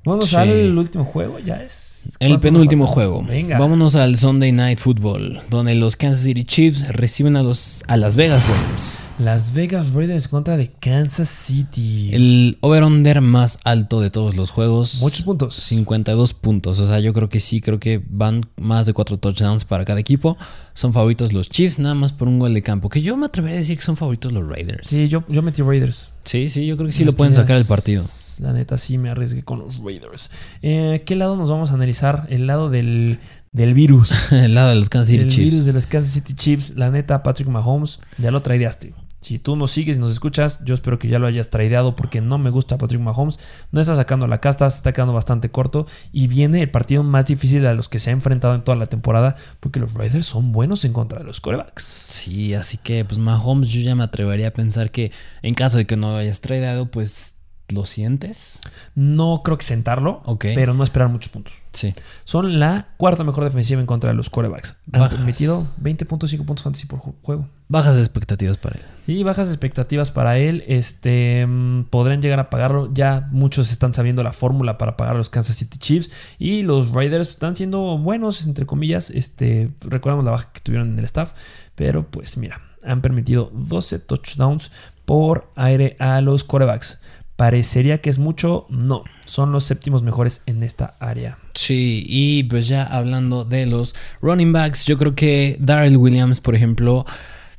Vamos Sí. al último juego, ya es. El ¿cuánto penúltimo juego. Venga. Vámonos al Sunday Night Football, donde los Kansas City Chiefs reciben a los a Las Vegas Raiders. Las Vegas Raiders contra de Kansas City. El over-under más alto de todos los juegos. Muchos puntos. 52 puntos. O sea, yo creo que sí, creo que van más de 4 touchdowns para cada equipo. Son favoritos los Chiefs, nada más por un gol de campo. Que yo me atrevería a decir que son favoritos los Raiders. Sí, yo, yo metí Raiders. sí, sí, yo creo que sí lo pueden sacar el partido. La neta sí me arriesgué con los Raiders. Eh, ¿Qué lado nos vamos a analizar? El lado del, del virus. el lado de los Kansas City el Chiefs. virus de los Kansas City Chiefs. La neta, Patrick Mahomes, ya lo traideaste. Si tú nos sigues y nos escuchas, yo espero que ya lo hayas traideado porque no me gusta Patrick Mahomes. No está sacando la casta, se está quedando bastante corto. Y viene el partido más difícil a los que se ha enfrentado en toda la temporada porque los Raiders son buenos en contra de los corebacks. Sí, así que pues Mahomes yo ya me atrevería a pensar que en caso de que no lo hayas tradeado, pues ¿Lo sientes? No creo que sentarlo, pero no esperar muchos puntos. Sí. Son la cuarta mejor defensiva en contra de los quarterbacks. Han Bajas. permitido 20.5 puntos fantasy por ju- juego. Bajas expectativas para él. Y bajas expectativas para él. Este mm, podrán llegar a pagarlo. Ya muchos están sabiendo la fórmula para pagar a los Kansas City Chiefs. Y los Raiders están siendo buenos, entre comillas. Este, recordamos la baja que tuvieron en el staff. Pero pues mira, han permitido 12 touchdowns por aire a los quarterbacks. Parecería que es mucho. No, son los séptimos mejores en esta área. Sí, y pues ya hablando de los running backs, yo creo que Darrell Williams, por ejemplo,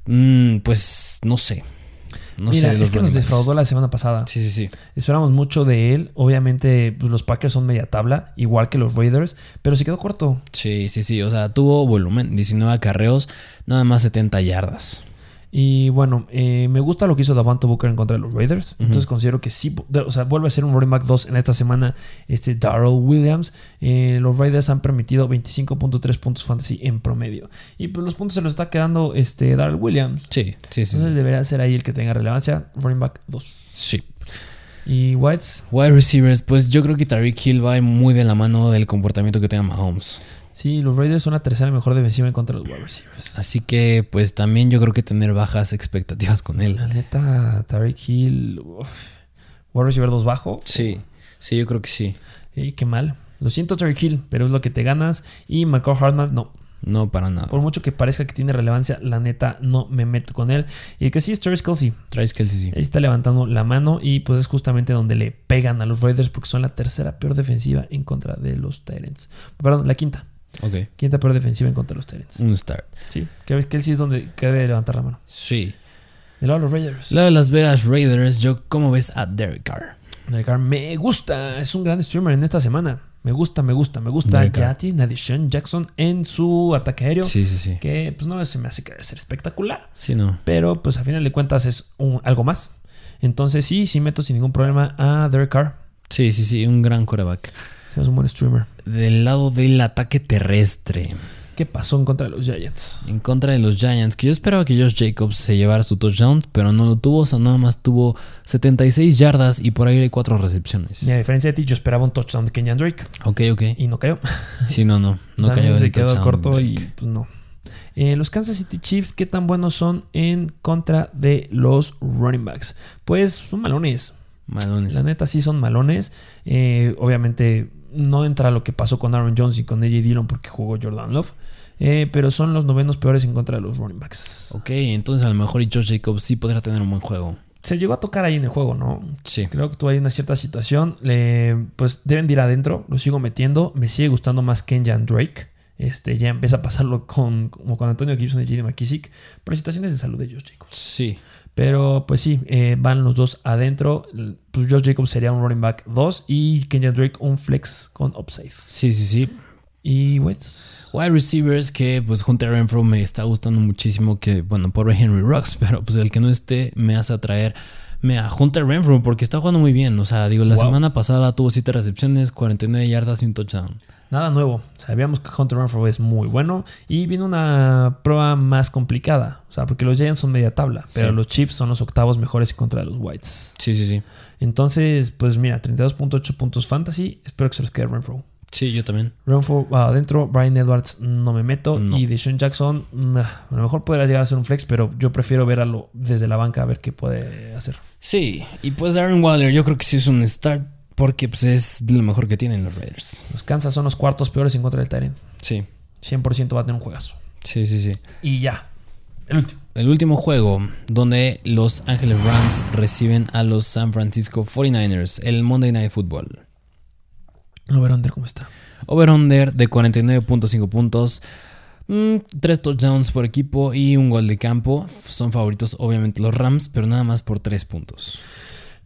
mm, pues no sé. No Mira, sé de los es que nos defraudó la semana pasada. Sí, sí, sí. Esperamos mucho de él. Obviamente, pues, los Packers son media tabla, igual que los Raiders, pero se quedó corto. Sí, sí, sí. O sea, tuvo volumen, 19 acarreos, nada más 70 yardas. Y bueno, eh, me gusta lo que hizo Davante Booker en contra de los Raiders. Entonces considero que sí, o sea, vuelve a ser un running back 2 en esta semana. Este Darrell Williams. Eh, los Raiders han permitido 25.3 puntos fantasy en promedio. Y pues los puntos se los está quedando este Darrell Williams. Sí, sí, sí. Entonces sí. debería ser ahí el que tenga relevancia. Running back 2. Sí. Y Whites, Wide receivers, pues yo creo que Tariq Hill va muy de la mano del comportamiento que tenga Mahomes. Sí, los Raiders son la tercera mejor defensiva en contra de los wide receivers. Así que, pues también yo creo que tener bajas expectativas con él. La neta, Tariq Hill, uf, wide receiver 2 bajo. Sí, sí, yo creo que sí. Sí, qué mal. Lo siento, Tariq Hill, pero es lo que te ganas. Y Michael Hartman, no. No, para nada. Por mucho que parezca que tiene relevancia, la neta no me meto con él. Y el que sí es Travis Kelsey. Travis Kelsey sí. Ahí está levantando la mano y pues es justamente donde le pegan a los Raiders porque son la tercera peor defensiva en contra de los Tyrants. Perdón, la quinta. Ok. Quinta peor defensiva en contra de los Tyrants. Un start. Sí, Travis Kelsey es donde debe levantar la mano. Sí. Del lado de los Raiders. La de Las Vegas Raiders, yo, ¿cómo ves a Derek Carr? Derek Carr me gusta, es un gran streamer en esta semana. Me gusta, me gusta, me gusta. Derek. Ya tiene a Deshaun Jackson en su ataque aéreo. Sí, sí, sí. Que pues no se me hace que debe ser espectacular. Sí, no. Pero pues a final de cuentas es un- algo más. Entonces sí, sí meto sin ningún problema a Derek Carr. Sí, sí, sí, un gran coreback. Sí, Es un buen streamer. Del lado del ataque terrestre, ¿Qué pasó en contra de los Giants? en contra de los Giants, que yo esperaba que Josh Jacobs se llevara su touchdown, pero no lo tuvo, o sea, nada más tuvo 76 yardas y por ahí hay 4 recepciones. Y a diferencia de ti, yo esperaba un touchdown de Kenyan Drake Ok, ok. y no cayó. Sí, no, no. No cayó se quedó corto y pues no. Eh, los Kansas City Chiefs, ¿qué tan buenos son en contra de los running backs? Pues son malones. Malones. La neta sí son malones. Eh, obviamente no entra lo que pasó con Aaron Jones y con AJ Dillon porque jugó Jordan Love. Eh, pero son los novenos peores en contra de los running backs. Ok, entonces a lo mejor y Josh Jacobs sí podrá tener un buen juego. Se llegó a tocar ahí en el juego, ¿no? Sí. Creo que tuvo ahí una cierta situación. Le- pues deben de ir adentro. Lo sigo metiendo. Me sigue gustando más Kenyan Drake. Este, ya empieza a pasarlo con, como con Antonio Gibson y J.D. McKissick. Por situaciones de salud de Josh Jacobs. Sí. Pero pues sí, eh, van los dos adentro. Pues Josh Jacobs sería un running back 2 y Kenyan Drake un flex con upside. Sí, sí, sí. Y Wets. Wide receivers que pues Hunter Renfro me está gustando muchísimo que bueno por Henry Rocks pero pues el que no esté me hace atraer me a Hunter Renfro porque está jugando muy bien o sea digo la Wow. semana pasada tuvo 7 recepciones 49 yardas y un touchdown Nada nuevo. Sabíamos que Hunter Renfro es muy bueno. Y viene una prueba más complicada. O sea, porque los Giants son media tabla. Pero Sí. los Chiefs son los octavos mejores contra los Whites. sí sí sí Entonces, pues mira, 32.8 puntos fantasy. Espero que se los quede Renfro. sí yo también Renfro va adentro. Brian Edwards no me meto. No. Y Deshaun Jackson, mm, a lo mejor podrá llegar a ser un flex. Pero yo prefiero verlo desde la banca a ver qué puede hacer. Sí y pues Darren Waller yo creo que sí es un start porque pues es lo mejor que tienen los Raiders Los Kansas son los cuartos peores en contra del Tyrant. sí 100% va a tener un juegazo. sí sí sí Y ya. El último. el último juego donde los Ángeles Rams reciben a los San Francisco 49ers el Monday Night Football Over-under, ¿cómo está? Over-under de 49.5 puntos. 3 touchdowns por equipo y un gol de campo. Son favoritos obviamente los Rams, pero nada más por 3 puntos.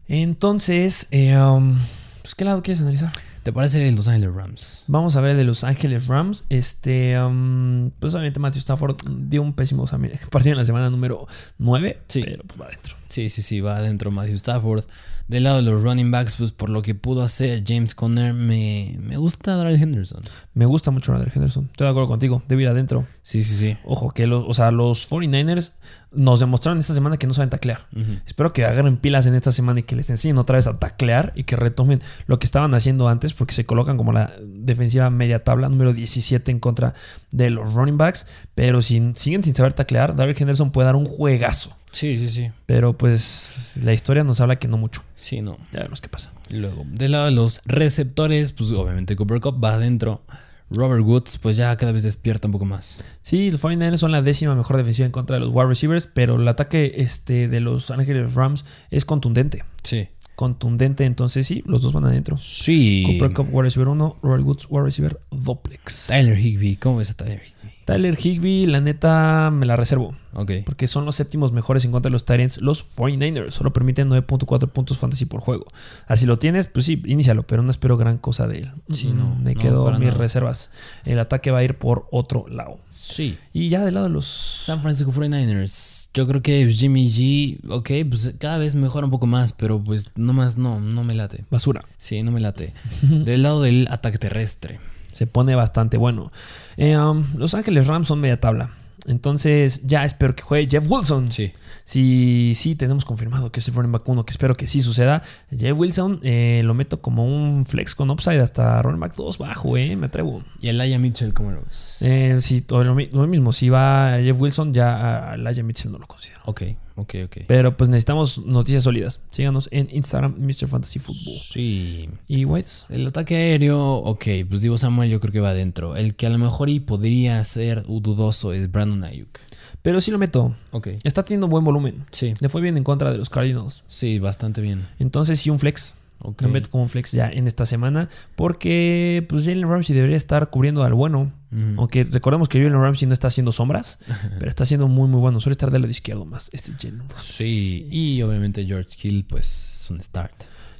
Entonces, eh, um, pues, ¿qué lado quieres analizar? ¿Te parece Los Ángeles Rams? Vamos a ver el de Los Ángeles Rams. Este, um, pues obviamente Matthew Stafford dio un pésimo partido en la semana número 9. Sí. Pero pues va adentro. Sí, sí, sí, va adentro Matthew Stafford. Del lado de los running backs, pues por lo que pudo hacer James Conner, me, me gusta Darrell Henderson. Me gusta mucho Darrell Henderson. Estoy de acuerdo contigo. Debe ir adentro. Sí, sí, sí. Ojo, que los, o sea, los 49ers nos demostraron esta semana que no saben taclear. Espero que agarren pilas en esta semana y que les enseñen otra vez a taclear y que retomen lo que estaban haciendo antes porque se colocan como la defensiva media tabla número 17 en contra de los running backs. Pero si siguen sin saber taclear, Darrell Henderson puede dar un juegazo. Sí, sí, sí. Pero pues la historia nos habla que no mucho. Sí, no. Ya veremos qué pasa. Luego, del lado de los receptores, pues obviamente Cooper Cup va adentro. Robert Woods, pues ya cada vez despierta un poco más. Sí, los 49ers son la décima mejor defensiva en contra de los wide receivers, pero el ataque este, de los Ángeles Rams es contundente. Sí. Contundente, entonces sí, los dos van adentro. Sí. Cooper Cup, wide receiver 1, Robert Woods, wide receiver duplex. Tyler Higby, ¿cómo ves a Tyler Higby? Tyler Higby, la neta, me la reservo. Ok. Porque son los séptimos mejores en contra de los Tyrants. Los 49ers solo permiten 9.4 puntos fantasy por juego. Así lo tienes, pues sí, inícialo, pero no espero gran cosa de él. Sí, Mm, no, Me no, quedo mis nada. reservas. El ataque va a ir por otro lado. Sí. Y ya del lado de los San Francisco 49ers. Yo creo que Jimmy G, ok, pues cada vez mejora un poco más, pero pues no más, no, no me late. basura. Sí, no me late. Del lado del ataque terrestre. Se pone bastante bueno. Eh, um, los Ángeles Rams son media tabla. Entonces ya espero que juegue Jeff Wilson. Sí. Si sí tenemos confirmado que es el running back uno, que espero que sí suceda. Jeff Wilson eh, lo meto como un flex con upside hasta running back 2 bajo, eh, me atrevo. Y Elijah Mitchell, ¿cómo lo ves? Eh, si, todo lo, mi- lo mismo, si va Jeff Wilson, ya a Laia Mitchell no lo considero. ok, ok, ok. Pero pues necesitamos noticias sólidas. Síganos en Instagram, Mr. Fantasy Football. Sí. Y Whites. El ataque aéreo, ok, pues digo Samuel, yo creo que va adentro. El que a lo mejor y podría ser dudoso es Brandon Ayuk. Pero sí lo meto. Ok. Está teniendo buen volumen. Sí. Le fue bien en contra de los Cardinals. Sí, bastante bien. Entonces sí un flex. Ok. Lo meto como un flex ya en esta semana. Porque pues Jalen Ramsey debería estar cubriendo al bueno. Aunque recordemos que Jalen Ramsey no está haciendo sombras. pero está siendo muy muy bueno. Suele estar del lado izquierdo más este Jalen Ramsey. Sí, y obviamente George Hill, pues es un start.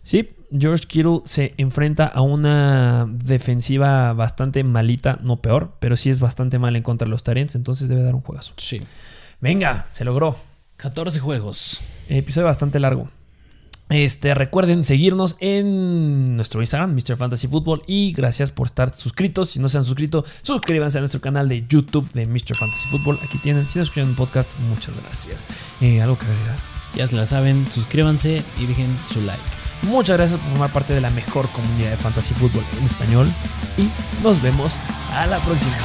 Sí, George Kittle se enfrenta a una defensiva bastante malita, no peor, pero sí es bastante mal en contra de los Tyrants, entonces debe dar un juegazo. Sí. Venga, se logró. 14 juegos. Episodio bastante largo. Este, recuerden seguirnos en nuestro Instagram, Mr. Fantasy Football. Y gracias por estar suscritos. Si no se han suscrito, suscríbanse a nuestro canal de YouTube de Mr. Fantasy Football. Aquí tienen, si están escuchando un podcast, muchas gracias. Eh, ¿Algo que agregar? Ya se la saben, suscríbanse y dejen su like. Muchas gracias por formar parte de la mejor comunidad de Fantasy Football en español. Y nos vemos a la próxima.